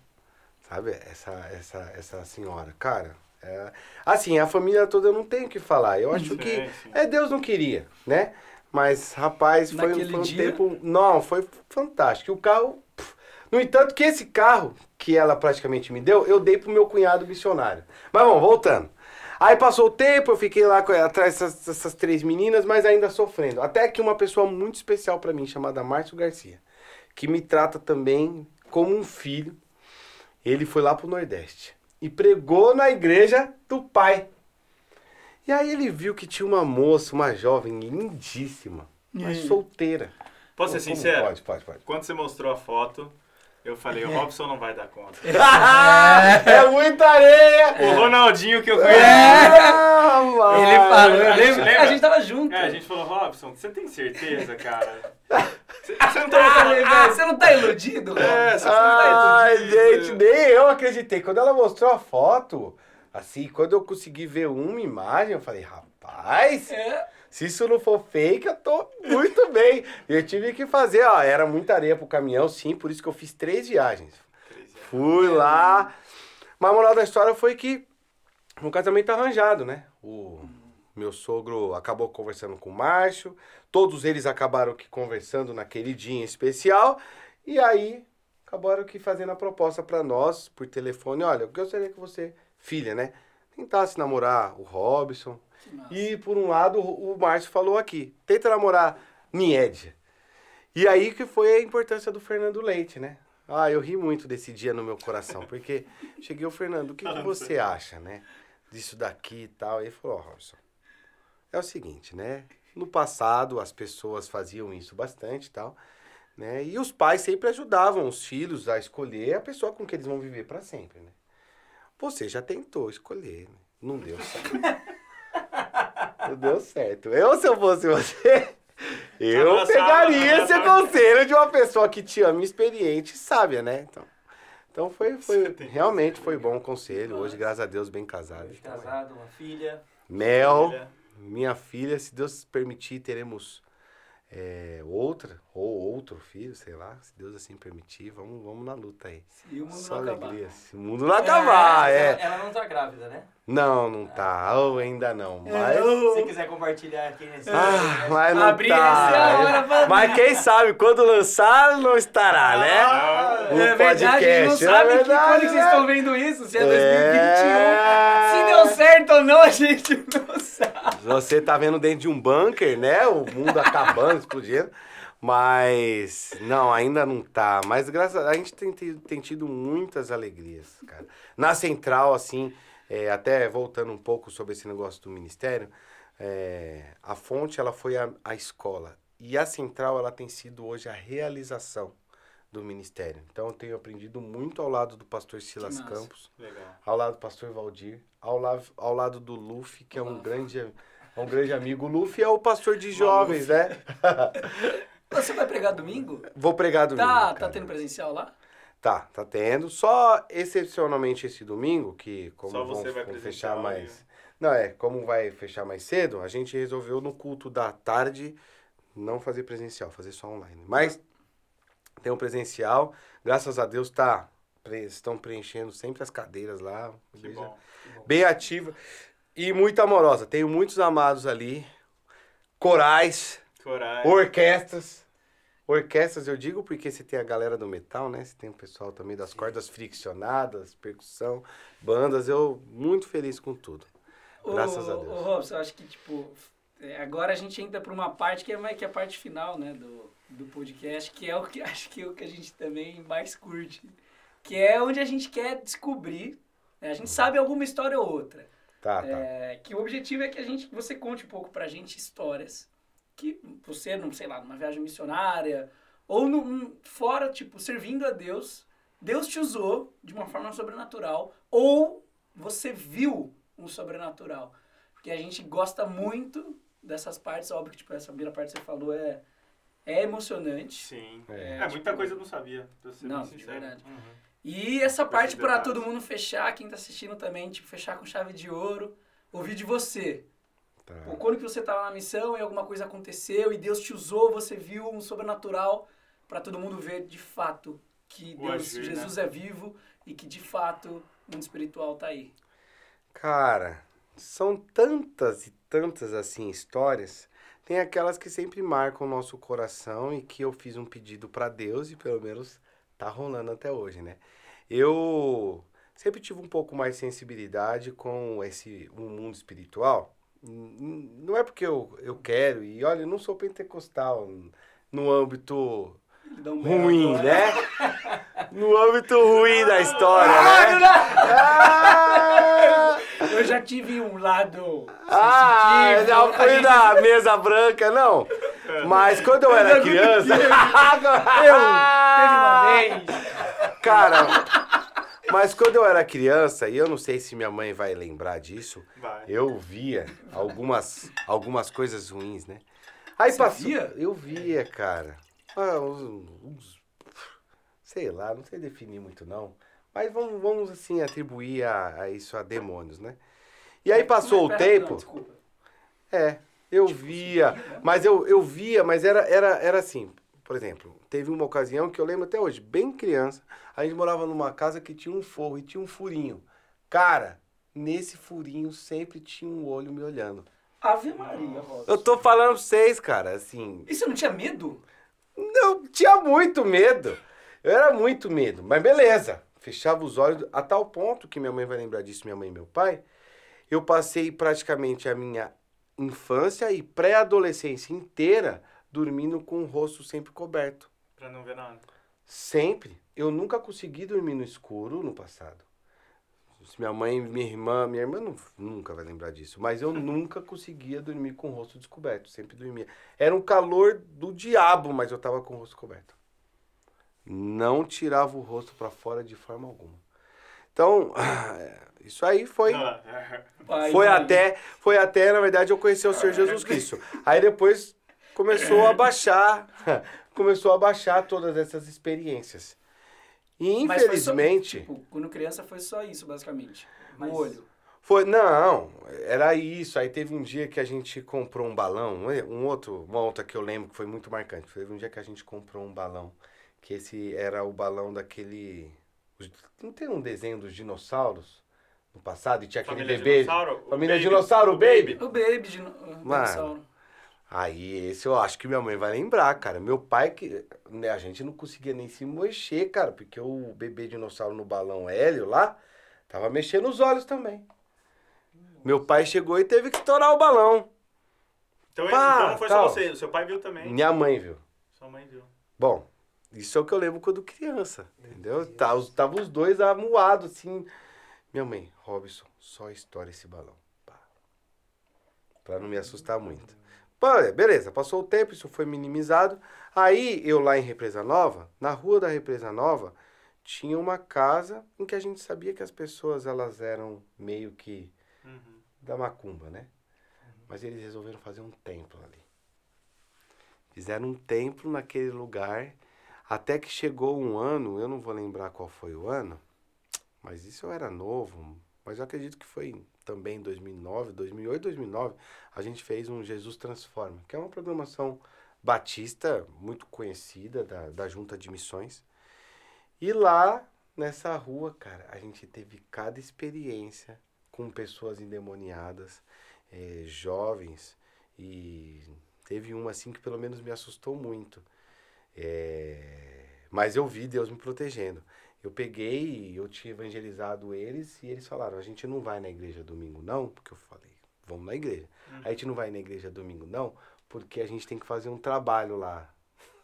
Sabe? Essa, essa, essa senhora. Cara, é- assim, a família toda eu não tenho o que falar. Eu acho Sim, que. sim. É, Deus não queria, né? Mas, rapaz, foi, Naquele foi um tempo. Não, foi fantástico. O carro. pff, No entanto, que esse carro que ela praticamente me deu, eu dei pro meu cunhado missionário. Mas bom, voltando. Aí passou o tempo, eu fiquei lá atrás dessas, dessas três meninas, mas ainda sofrendo. Até que uma pessoa muito especial pra mim, chamada Márcio Garcia, que me trata também como um filho, ele foi lá pro Nordeste e pregou na igreja do pai. E aí ele viu que tinha uma moça, uma jovem lindíssima, mas solteira. Posso ser Como sincero? Pode, pode, pode. Quando você mostrou a foto, eu falei, o Robson não vai dar conta. é muita areia! O Ronaldinho que eu conheço. Ah, mano. Ele falou, A gente lembra? A gente tava junto. É, a gente falou, Robson, você tem certeza, cara? Você você não tá... falei, velho, você não tá iludido? É, você não Ai, tá iludido. gente, nem eu acreditei. Quando ela mostrou a foto, assim, quando eu consegui ver uma imagem, eu falei, rapaz, É. se isso não for fake, eu tô muito bem. Eu tive que fazer, ó, era muita areia pro caminhão, sim, por isso que eu fiz três viagens. Fui lá. Mas a moral da história foi que um casamento arranjado, né? O meu sogro acabou conversando com o Márcio, todos eles acabaram que conversando naquele dia em especial, e aí acabaram que fazendo a proposta pra nós por telefone, olha, eu gostaria que você, filha, né, tentasse namorar o Robson. E por um lado, o Márcio falou aqui, tenta namorar Niédia. E aí que foi a importância do Fernando Leite, né? Ah, eu ri muito desse dia no meu coração, porque cheguei o Fernando, o que, que você acha, né? Disso daqui e tal. E ele falou, ó, Robson, é o seguinte, né? No passado as pessoas faziam isso bastante e tal, né? E os pais sempre ajudavam os filhos a escolher a pessoa com que eles vão viver para sempre, né? Você já tentou escolher, né? não deu certo. não deu certo. Eu, se eu fosse você, eu pegaria esse abraçava. conselho de uma pessoa que te ama, experiente e sábia, né? Então, então foi, foi realmente foi bom o conselho. Hoje, graças a Deus, bem casado. Hoje casado, uma filha. Mel, minha filha, se Deus permitir, teremos é, outra ou outro filho, sei lá, se Deus assim permitir, vamos, vamos na luta aí. E o mundo Só não acabar. alegria. Se o mundo não acabar, ela, é. ela não tá grávida, né? Não, não tá. Ou ainda não. Mas. Se você quiser compartilhar aqui nesse. Ah, mas não Abrir essa tá. hora pra Mas quem sabe, quando lançar, não estará, né? Ah, O é verdade, a gente não podcast, é sabe que verdade, quando que vocês né? estão vendo isso, se é 2021. É. Se deu certo ou não, a gente não sabe. Você tá vendo dentro de um bunker, né? O mundo acabando, explodindo. Mas não, ainda não tá. Mas graças a, a gente tem, tido- tem tido muitas alegrias, cara. Na central, assim, é, até voltando um pouco sobre esse negócio do ministério, é, a fonte ela foi a, a escola. E a central ela tem sido hoje a realização do ministério. Então eu tenho aprendido muito ao lado do pastor Silas. Campos Legal. ao lado do pastor Valdir, ao, la ao lado do Luffy, que é um grande, um grande amigo. O Luffy é o pastor de jovens, né? Você vai pregar domingo? Vou pregar domingo. Tá, tá tendo presencial lá? Tá, tá tendo. Só excepcionalmente esse domingo, que como Só vão, vão fechar mais. Não, é, como vai fechar mais cedo, a gente resolveu no culto da tarde não fazer presencial, fazer só online. Mas tem o presencial, graças a Deus tá estão preenchendo sempre as cadeiras lá. Que igreja bom. Bem ativa e muito amorosa. Tenho muitos amados ali. Corais, Coragem. orquestras. Orquestras eu digo porque você tem a galera do metal, né? Você tem o pessoal também das cordas friccionadas, percussão, bandas. Eu muito feliz com tudo. Graças Ô, a Deus. Ô, Robson, eu acho que, tipo, é, agora a gente entra para uma parte que é, mais- que é a parte final, né, do, do podcast, que é o que acho que é o que a gente também mais curte. Que é onde a gente quer descobrir. né, A gente sabe alguma história ou outra. Tá, tá. É, que o objetivo é que a gente, que você conte um pouco pra gente histórias que você, não sei lá, numa viagem missionária ou num, fora, tipo, servindo a Deus, Deus te usou de uma forma sobrenatural ou você viu um sobrenatural. Porque a gente gosta muito dessas partes, óbvio que tipo, essa primeira parte que você falou é, é emocionante. Sim. É. É, muita coisa eu não sabia, pra ser Não, bem de sincero. verdade. Uhum. E essa parte detalhes. todo mundo fechar, quem tá assistindo também, tipo, fechar com chave de ouro, ouvir de você. tá. Ou quando que você estava na missão e alguma coisa aconteceu e Deus te usou, você viu um sobrenatural para todo mundo ver de fato que Deus, agir, Jesus é vivo e que de fato o mundo espiritual tá aí. Cara, são tantas e tantas assim histórias. Tem aquelas que sempre marcam o nosso coração e que eu fiz um pedido pra Deus e pelo menos tá rolando até hoje, né? Eu sempre tive um pouco mais de sensibilidade com esse o mundo espiritual. Não é porque eu, eu quero, e olha, eu não sou pentecostal no âmbito um ruim, berro né? No âmbito ruim da história, né? Ah! Eu já tive um lado Ah, já fui na mesa branca, não. Mas quando eu era criança. Eu teve uma vez. Cara, mas quando eu era criança, e eu não sei se minha mãe vai lembrar disso, Vai. eu via algumas, algumas coisas ruins, né? Aí Você passou. via? Eu via, cara. Ah, uns, uns- sei lá, não sei definir muito não. Mas vamos, vamos assim, atribuir a, a isso a demônios, né? E aí passou o Pera, não, tempo. desculpa. É, eu via, mas eu, eu via, mas era, era, era assim, por exemplo, teve uma ocasião que eu lembro até hoje, bem criança, a gente morava numa casa que tinha um forro e tinha um furinho. Cara, nesse furinho sempre tinha um olho me olhando. Ave Maria, Robson. Eu tô falando pra vocês, cara, assim, E você não tinha medo? eu tinha muito medo. Eu era muito medo, mas beleza. Fechava os olhos a tal ponto que minha mãe vai lembrar disso, minha mãe e meu pai. Eu passei praticamente a minha infância e pré-adolescência inteira dormindo com o rosto sempre coberto. Pra não ver nada. Sempre. Eu nunca consegui dormir no escuro no passado. Minha mãe, minha irmã, minha irmã não- nunca vai lembrar disso, mas eu nunca conseguia dormir com o rosto descoberto, sempre dormia. Era um calor do diabo, mas eu tava com o rosto coberto. Não tirava o rosto para fora de forma alguma. Então, isso aí foi é. Foi até, foi até, na verdade, eu conhecer o Senhor Jesus Cristo. Aí depois começou a baixar, começou a baixar todas essas experiências. E Mas foi só- infelizmente, tipo, quando criança foi só isso, basicamente. Mas- O olho. foi, não, era isso. Aí teve um dia que a gente comprou um balão, um outro, uma outra que eu lembro que foi muito marcante. Teve um dia que a gente comprou um balão, que esse era o balão daquele, não tem um desenho dos dinossauros no passado e tinha aquele Família bebê, Dinossauro? O família Baby. dinossauro, O baby. O baby de no- dinossauro. Aí, esse eu acho que minha mãe vai lembrar, cara. Meu pai, que né, a gente não conseguia nem se mexer, cara, porque o bebê dinossauro no balão Hélio lá tava mexendo os olhos também. Meu pai chegou e teve que estourar o balão. Então, Pá, então não foi tal. só você, seu pai viu também. Minha mãe viu. Sua mãe viu. Bom, isso é o que eu lembro quando criança, entendeu? Tá, os- Tava os dois amuados, assim. Minha mãe, Robson, só estoura esse balão. Pá. Pra não me assustar muito. Pô, beleza, passou o tempo, isso foi minimizado. Aí, eu lá em Represa Nova, na rua da Represa Nova, tinha uma casa em que a gente sabia que as pessoas, elas eram meio que Uhum. da macumba, né? Mas eles resolveram fazer um templo ali. Fizeram um templo naquele lugar, até que chegou um ano, eu não vou lembrar qual foi o ano, mas isso eu era novo, mas eu acredito que foi também em 2009, 2008, 2009, a gente fez um Jesus Transforma, que é uma programação batista muito conhecida da, da Junta de Missões. E lá nessa rua, cara, a gente teve cada experiência com pessoas endemoniadas, eh, jovens, e teve uma assim que pelo menos me assustou muito. É, mas eu vi Deus me protegendo. Eu peguei, eu tinha evangelizado eles e eles falaram: a gente não vai na igreja domingo, não, porque eu falei, vamos na igreja. A gente não vai na igreja domingo, não, porque a gente tem que fazer um trabalho lá.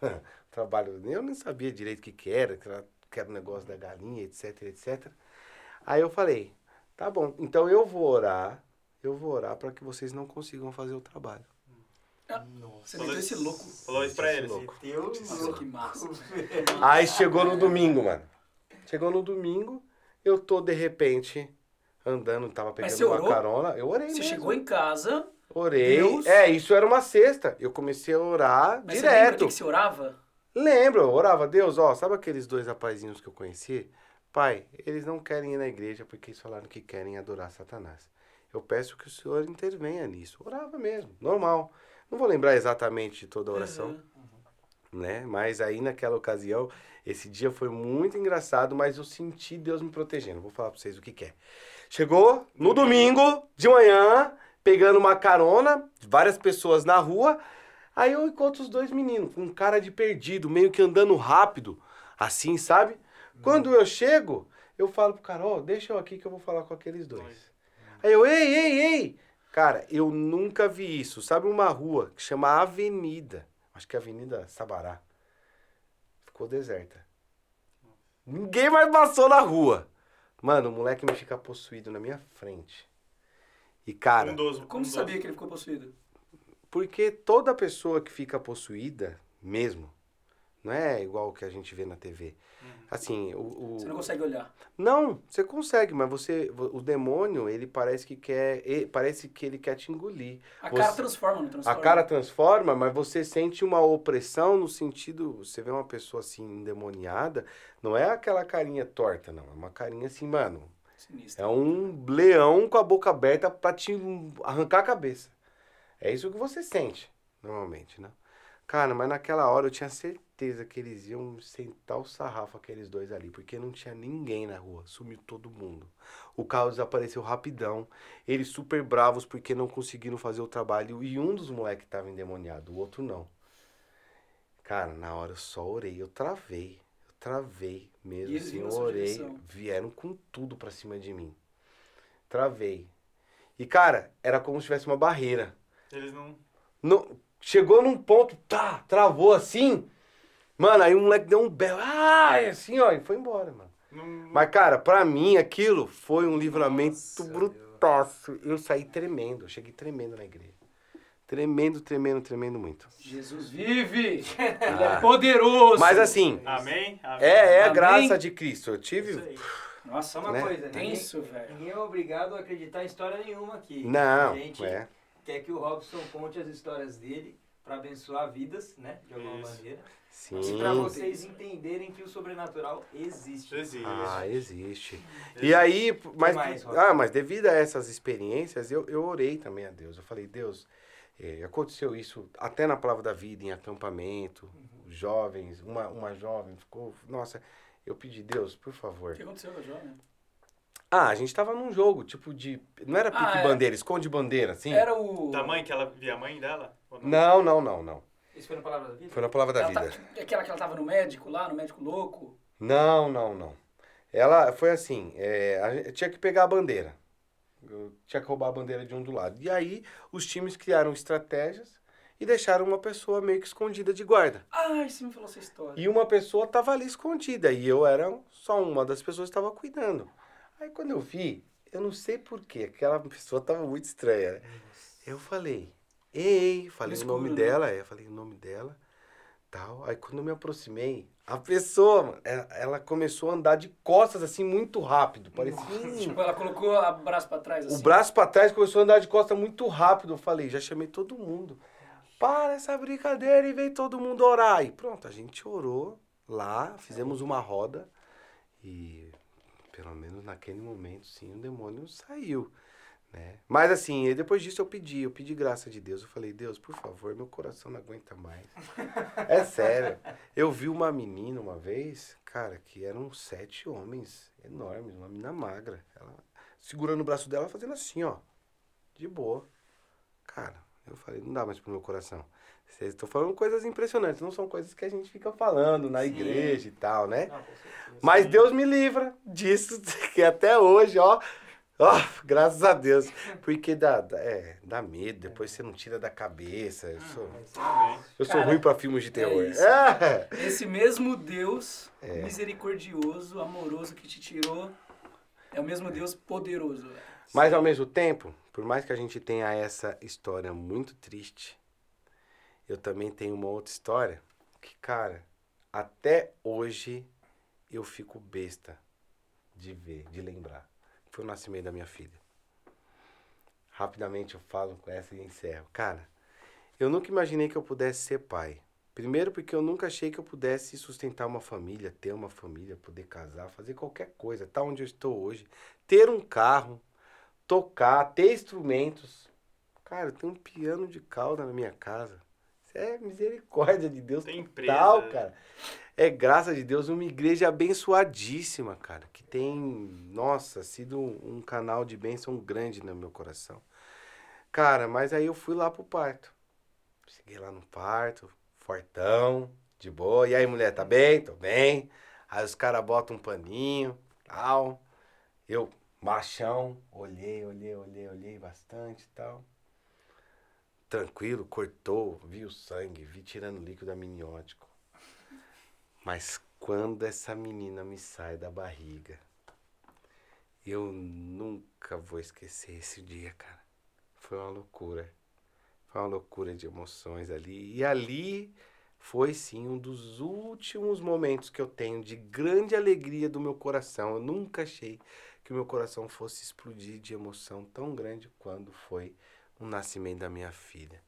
trabalho, eu nem sabia direito o que, que era, que era, que era o negócio da galinha, etc, etc. Aí eu falei: tá bom, então eu vou orar, eu vou orar para que vocês não consigam fazer o trabalho. Você meteu esse louco. Falou isso pra eles. louco. Deus, Nossa, que massa. Aí chegou no domingo, mano. Chegou no domingo, eu tô de repente andando, tava pegando uma orou? carona. Eu orei Você mesmo. chegou em casa. Orei. Deus? É, isso era uma sexta. Eu comecei a orar Mas você lembra direto. que você orava? Lembro, eu orava, Deus, ó, sabe aqueles dois rapazinhos que eu conheci? Pai, eles não querem ir na igreja porque eles falaram que querem adorar Satanás. Eu peço que o Senhor intervenha nisso. Orava mesmo, normal. Não vou lembrar exatamente de toda a oração Uhum. Né? Mas aí naquela ocasião, esse dia foi muito engraçado, mas eu senti Deus me protegendo. Vou falar pra vocês o que que é. Chegou no domingo de manhã, pegando uma carona, várias pessoas na rua. Aí eu encontro os dois meninos, com um cara de perdido, meio que andando rápido, assim, sabe? Quando eu chego, eu falo pro cara, ó, deixa eu aqui que eu vou falar com aqueles dois. Aí eu, ei, ei, ei! Cara, eu nunca vi isso. Sabe uma rua que chama Avenida? Acho que é Avenida Sabará. Ficou deserta. Ninguém mais passou na rua. Mano, o moleque me fica possuído na minha frente. E, cara, Como você sabia que ele ficou possuído? porque toda pessoa que fica possuída, mesmo, não é igual o que a gente vê na TV. Assim, o. o- Você não consegue olhar. Não, você consegue, mas você. O demônio, ele parece que quer. ele- parece que ele quer te engolir. A Você- cara transforma, não A transforma? cara transforma, mas você sente uma opressão no sentido. Você vê uma pessoa assim, endemoniada, não é aquela carinha torta, não. É uma carinha assim, mano. Sinistro. É um leão com a boca aberta pra te arrancar a cabeça. É isso que você sente, normalmente, né? Cara, mas naquela hora eu tinha certeza que eles iam sentar o sarrafo, aqueles dois ali, porque não tinha ninguém na rua, sumiu todo mundo. O carro desapareceu rapidão, eles super bravos porque não conseguiram fazer o trabalho e um dos moleques tava endemoniado, o outro não. Cara, na hora eu só orei, eu travei, eu travei mesmo E assim, eu orei, vieram com tudo pra cima de mim. Travei. E cara, era como se tivesse uma barreira. Eles não. No- chegou num ponto, tá, travou assim. Mano, aí o moleque deu um belo, ah, assim, ó, e foi embora, mano. não Mas, cara, pra mim aquilo foi um livramento Nossa. Eu saí tremendo, eu cheguei tremendo na igreja. Tremendo, tremendo, tremendo muito. Jesus vive! Ele Ah. é poderoso! Mas assim, Amém? Amém. é, é a Amém. graça de Cristo. Eu Isso tive. aí. Nossa, Só uma né? coisa, ninguém, tenso, velho. ninguém é obrigado a acreditar em história nenhuma aqui. Não, A gente é. quer que o Robson conte as histórias dele para abençoar vidas, né? De alguma Isso. maneira. Sim. E para vocês entenderem que o sobrenatural existe. Existe. Ah, existe. E aí, mas, mais, ah, mas devido a essas experiências, eu, eu orei também a Deus. Eu falei, Deus, eh, aconteceu isso até na Palavra da Vida, em acampamento, Uhum. jovens, uma, uma jovem ficou, nossa, eu pedi, Deus, por O favor. que aconteceu com a jovem? Ah, a gente tava num jogo, tipo de, não era Ah, pique é. bandeira, esconde bandeira, assim? Era o... Da mãe que ela via a mãe dela? Não, não, não, não. Isso foi na palavra da vida? Foi na Palavra da Ela Vida. tá- Aquela que ela tava no médico lá, no médico louco. Não, não, não. Ela foi assim, é, a gente tinha que pegar a bandeira. Eu tinha que roubar a bandeira de um do lado. E aí os times criaram estratégias e deixaram uma pessoa meio que escondida de guarda. Ai, você me falou essa história. E uma pessoa tava ali escondida e eu era só uma das pessoas que estava cuidando. Aí quando eu vi, eu não sei porquê, aquela pessoa tava muito estranha. Né? Eu falei, ei, falei No o nome escuro, né? dela, é, falei o nome dela, tal. Aí quando eu me aproximei, a pessoa, mano, ela, ela começou a andar de costas assim muito rápido, parecia Tipo, ela colocou o braço pra trás assim. o braço pra trás começou a andar de costas muito rápido. Eu falei, já chamei todo mundo. Para essa brincadeira e veio todo mundo orar. E pronto, a gente orou lá, fizemos uma roda e pelo menos naquele momento sim o demônio saiu, Né? Mas assim, depois disso eu pedi, eu pedi graça de Deus. Eu falei, Deus, por favor, meu coração não aguenta mais. é sério. Eu vi uma menina uma vez, cara, que eram sete homens enormes, uma menina magra. Ela segurando o braço dela, fazendo assim, ó. De boa. Cara, eu falei, não dá mais pro meu coração. Vocês estão falando coisas impressionantes, não são coisas que a gente fica falando na Sim. igreja e tal, né? Não. Mas Deus me livra disso, que até hoje, ó. Ó, graças a Deus. Porque dá, dá, é, dá medo, depois você não tira da cabeça. Eu sou, Mas, Amém. eu sou Cara, ruim pra filmes de terror. isso. É. Esse mesmo Deus É. misericordioso, amoroso que te tirou, é o mesmo Deus poderoso. Mas ao mesmo tempo, por mais que a gente tenha essa história muito triste, eu também tenho uma outra história que, cara, até hoje eu fico besta de ver, de lembrar. Foi o nascimento da minha filha. Rapidamente eu falo com essa e encerro. Cara, eu nunca imaginei que eu pudesse ser pai. Primeiro porque eu nunca achei que eu pudesse sustentar uma família, ter uma família, poder casar, fazer qualquer coisa, tá onde eu estou hoje, ter um carro, tocar, ter instrumentos. Cara, tenho um piano de cauda na minha casa. É misericórdia de Deus Tem total, empresa. cara. É graça de Deus, uma igreja abençoadíssima, cara, que tem, nossa, sido um canal de bênção grande no meu coração. Cara, mas aí eu fui lá pro parto. Cheguei lá no parto, fortão, de boa. E aí, mulher, tá bem? Tô bem. Aí os caras botam um paninho, tal. Eu, machão, olhei, olhei, olhei, olhei bastante e tal. Tranquilo, cortou, vi o sangue, vi tirando líquido amniótico. Mas quando essa menina me sai da barriga, eu nunca vou esquecer esse dia, cara. Foi uma loucura. Foi uma loucura de emoções ali. E ali foi sim um dos últimos momentos que eu tenho de grande alegria do meu coração. Eu nunca achei que o meu coração fosse explodir de emoção tão grande quando foi o nascimento da minha filha.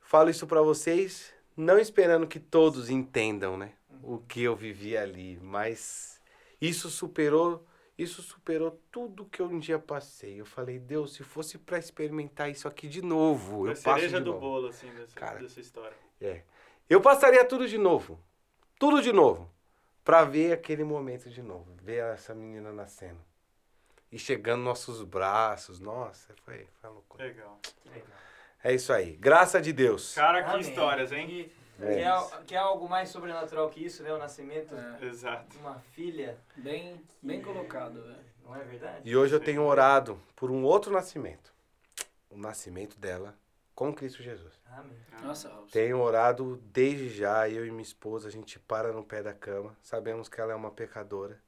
Falo isso pra vocês, não esperando que todos entendam, né, o que eu vivi ali, mas isso superou, isso superou tudo que eu um dia passei. Eu falei, Deus, se fosse pra experimentar isso aqui de novo, eu a passo de do novo. bolo, assim, dessa, Cara. dessa história. É. Eu passaria tudo de novo. Tudo de novo. Pra ver aquele momento de novo. Ver essa menina nascendo. E chegando nos nossos braços. Nossa, foi, foi uma loucura. Legal. Legal. É isso aí. Graça de Deus. Cara, que Amém. histórias, hein? Que, É que é, que é algo mais sobrenatural que isso, né? O nascimento É, Exato. de uma filha. bem, bem colocado, velho. Não é verdade? E hoje eu tenho orado por um outro nascimento. O nascimento dela com Cristo Jesus. Amém. Nossa. Tenho orado desde já, eu e minha esposa, a gente para no pé da cama. Sabemos que ela é uma pecadora,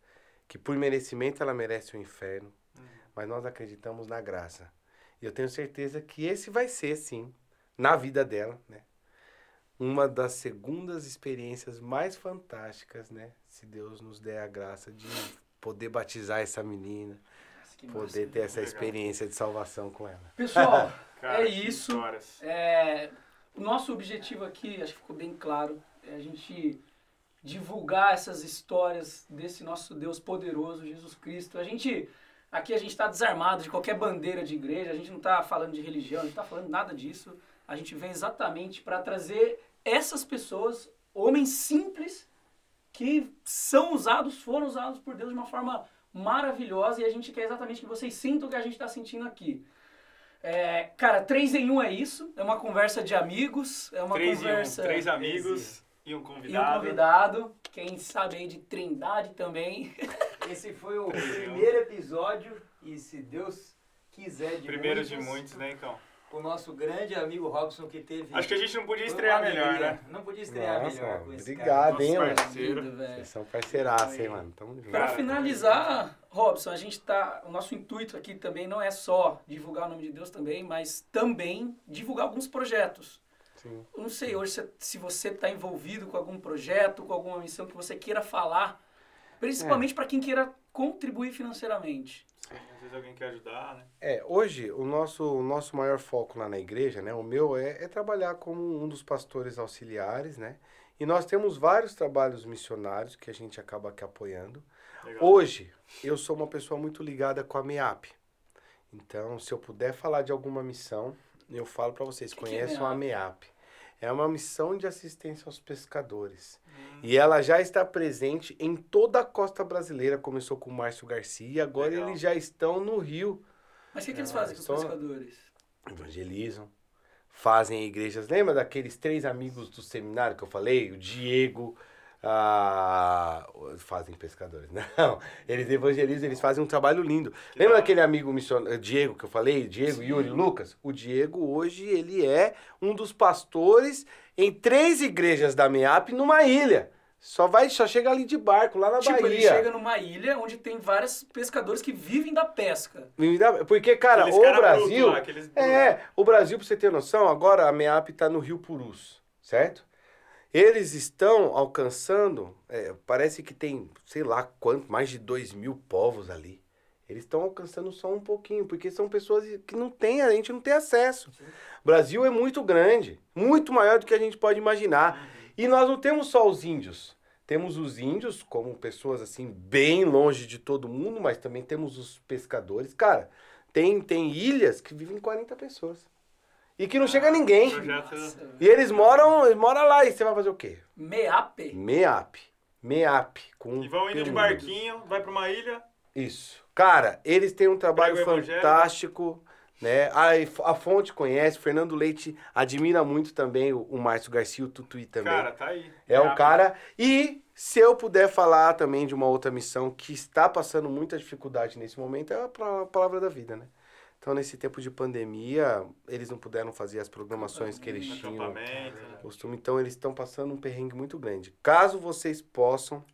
que por merecimento ela merece o inferno, mas nós acreditamos na graça. E eu tenho certeza que esse vai ser, sim, na vida dela, né? Uma das segundas experiências mais fantásticas, né? Se Deus nos der a graça de poder batizar essa menina, Nossa, poder massa. ter essa Legal. experiência de salvação com ela. Pessoal, Cara, é isso. É, o nosso objetivo aqui, acho que ficou bem claro, é a gente divulgar essas histórias desse nosso Deus poderoso, Jesus Cristo. A gente, aqui a gente está desarmado de qualquer bandeira de igreja, a gente não está falando de religião, a gente não está falando nada disso. A gente vem exatamente para trazer essas pessoas, homens simples, que são usados, foram usados por Deus de uma forma maravilhosa e a gente quer exatamente que vocês sintam o que a gente está sentindo aqui. É, cara, três em um é isso. É uma conversa de amigos. É uma Três, e um, conversa. três amigos e um E um convidado. convidado. Quem sabe aí de Trindade também. Esse foi o primeiro episódio e se Deus quiser de Primeiro muitos, de muitos, né, então? O nosso grande amigo Robson que teve. Acho que a gente não podia estrear melhor, né? Não podia estrear Nossa, melhor com esse obrigado, hein, mano? parceiro. Vocês são parceiraços, hein, mano? Tamo junto. Para Cara, finalizar, Robson, a gente tá. O nosso intuito aqui também não é só divulgar o nome de Deus também, mas também divulgar alguns projetos. Sim. Eu não sei hoje se, se você está envolvido com algum projeto, com alguma missão que você queira falar, principalmente para quem queira contribuir financeiramente. Sim, às vezes alguém quer ajudar, né? É, hoje o nosso, o nosso maior foco lá na igreja, né, o meu é, é trabalhar como um dos pastores auxiliares, né? E nós temos vários trabalhos missionários que a gente acaba aqui apoiando. Legal. Hoje eu sou uma pessoa muito ligada com a MEAP. Então, se eu puder falar de alguma missão, eu falo para vocês, Que que é conheçam a MEAP? É uma missão de assistência aos pescadores. E ela já está presente em toda a costa brasileira. Começou com o Márcio Garcia e agora Legal. eles já estão no Rio. Mas o que, que eles fazem com os pescadores? Evangelizam, fazem igrejas. Lembra daqueles três amigos do seminário que eu falei? O Diego, ah, fazem pescadores. Não, eles evangelizam, eles fazem um trabalho lindo. Lembra da daquele amigo missionário, Diego, que eu falei? Diego, Sim. Yuri, Lucas? O Diego hoje, ele é um dos pastores em três igrejas da MEAP numa ilha. Só vai, só chega ali de barco, lá na Tipo, Bahia. ele chega numa ilha onde tem vários pescadores que vivem da pesca. Porque, cara, Aqueles o cara bruto Brasil... lá, aqueles. É, o Brasil, pra você ter noção, agora a MEAP tá no Rio Purus, certo? Eles estão alcançando, é, parece que tem, sei lá quanto, mais de 2 mil povos ali. Eles estão alcançando só um pouquinho, porque são pessoas que não tem, a gente não tem acesso. O Brasil é muito grande, muito maior do que a gente pode imaginar. E nós não temos só os índios. Temos os índios como pessoas assim bem longe de todo mundo, mas também temos os pescadores. Cara, tem, tem ilhas que vivem 40 pessoas. E que não chega ninguém. Projeto... E eles moram, eles moram lá. E você vai fazer o quê? Meape. MEAP. MEAP. Com E vão indo de barquinho, vai pra uma ilha. Isso. Cara, eles têm um trabalho fantástico. Né? A, a Fonte conhece, Fernando Leite admira muito também o, o Márcio Garcia, o Tutuí também. Cara, tá aí. É o Rápido. cara. E se eu puder falar também de uma outra missão que está passando muita dificuldade nesse momento, é a palavra da vida, né? Então, nesse tempo de pandemia, eles não puderam fazer as programações que eles tinham né? costume, então eles estão passando um perrengue muito grande. Caso vocês possam,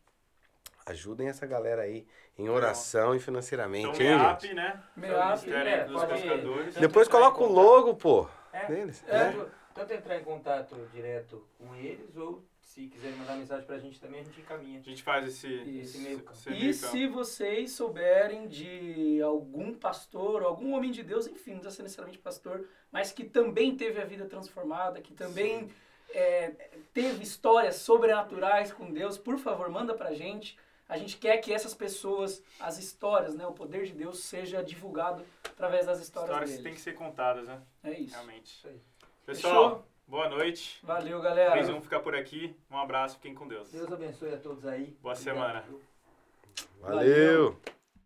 ajudem essa galera aí em oração e financeiramente, Então, hein, MEAP, gente? né? MEAP, Ministério é, dos pode- Pescadores. Depois coloca o logo, pô, É. deles, É. né? Tanto entrar em contato direto com eles, ou se quiserem mandar mensagem pra gente também, a gente encaminha. A gente faz esse... Esse meio campo. esse E campo. se vocês souberem de algum pastor, algum homem de Deus, enfim, não precisa ser necessariamente pastor, mas que também teve a vida transformada, que também é, teve histórias sobrenaturais com Deus, por favor, manda pra gente. A gente quer que essas pessoas, as histórias, né, o poder de Deus seja divulgado através das histórias, Histórias que deles. têm que ser contadas, né? É isso. Realmente. Isso aí. Pessoal, boa noite. Valeu, galera. Eles vão ficar por aqui. Um abraço, fiquem com Deus. Deus abençoe a todos aí. Boa Obrigado, semana. viu? Valeu.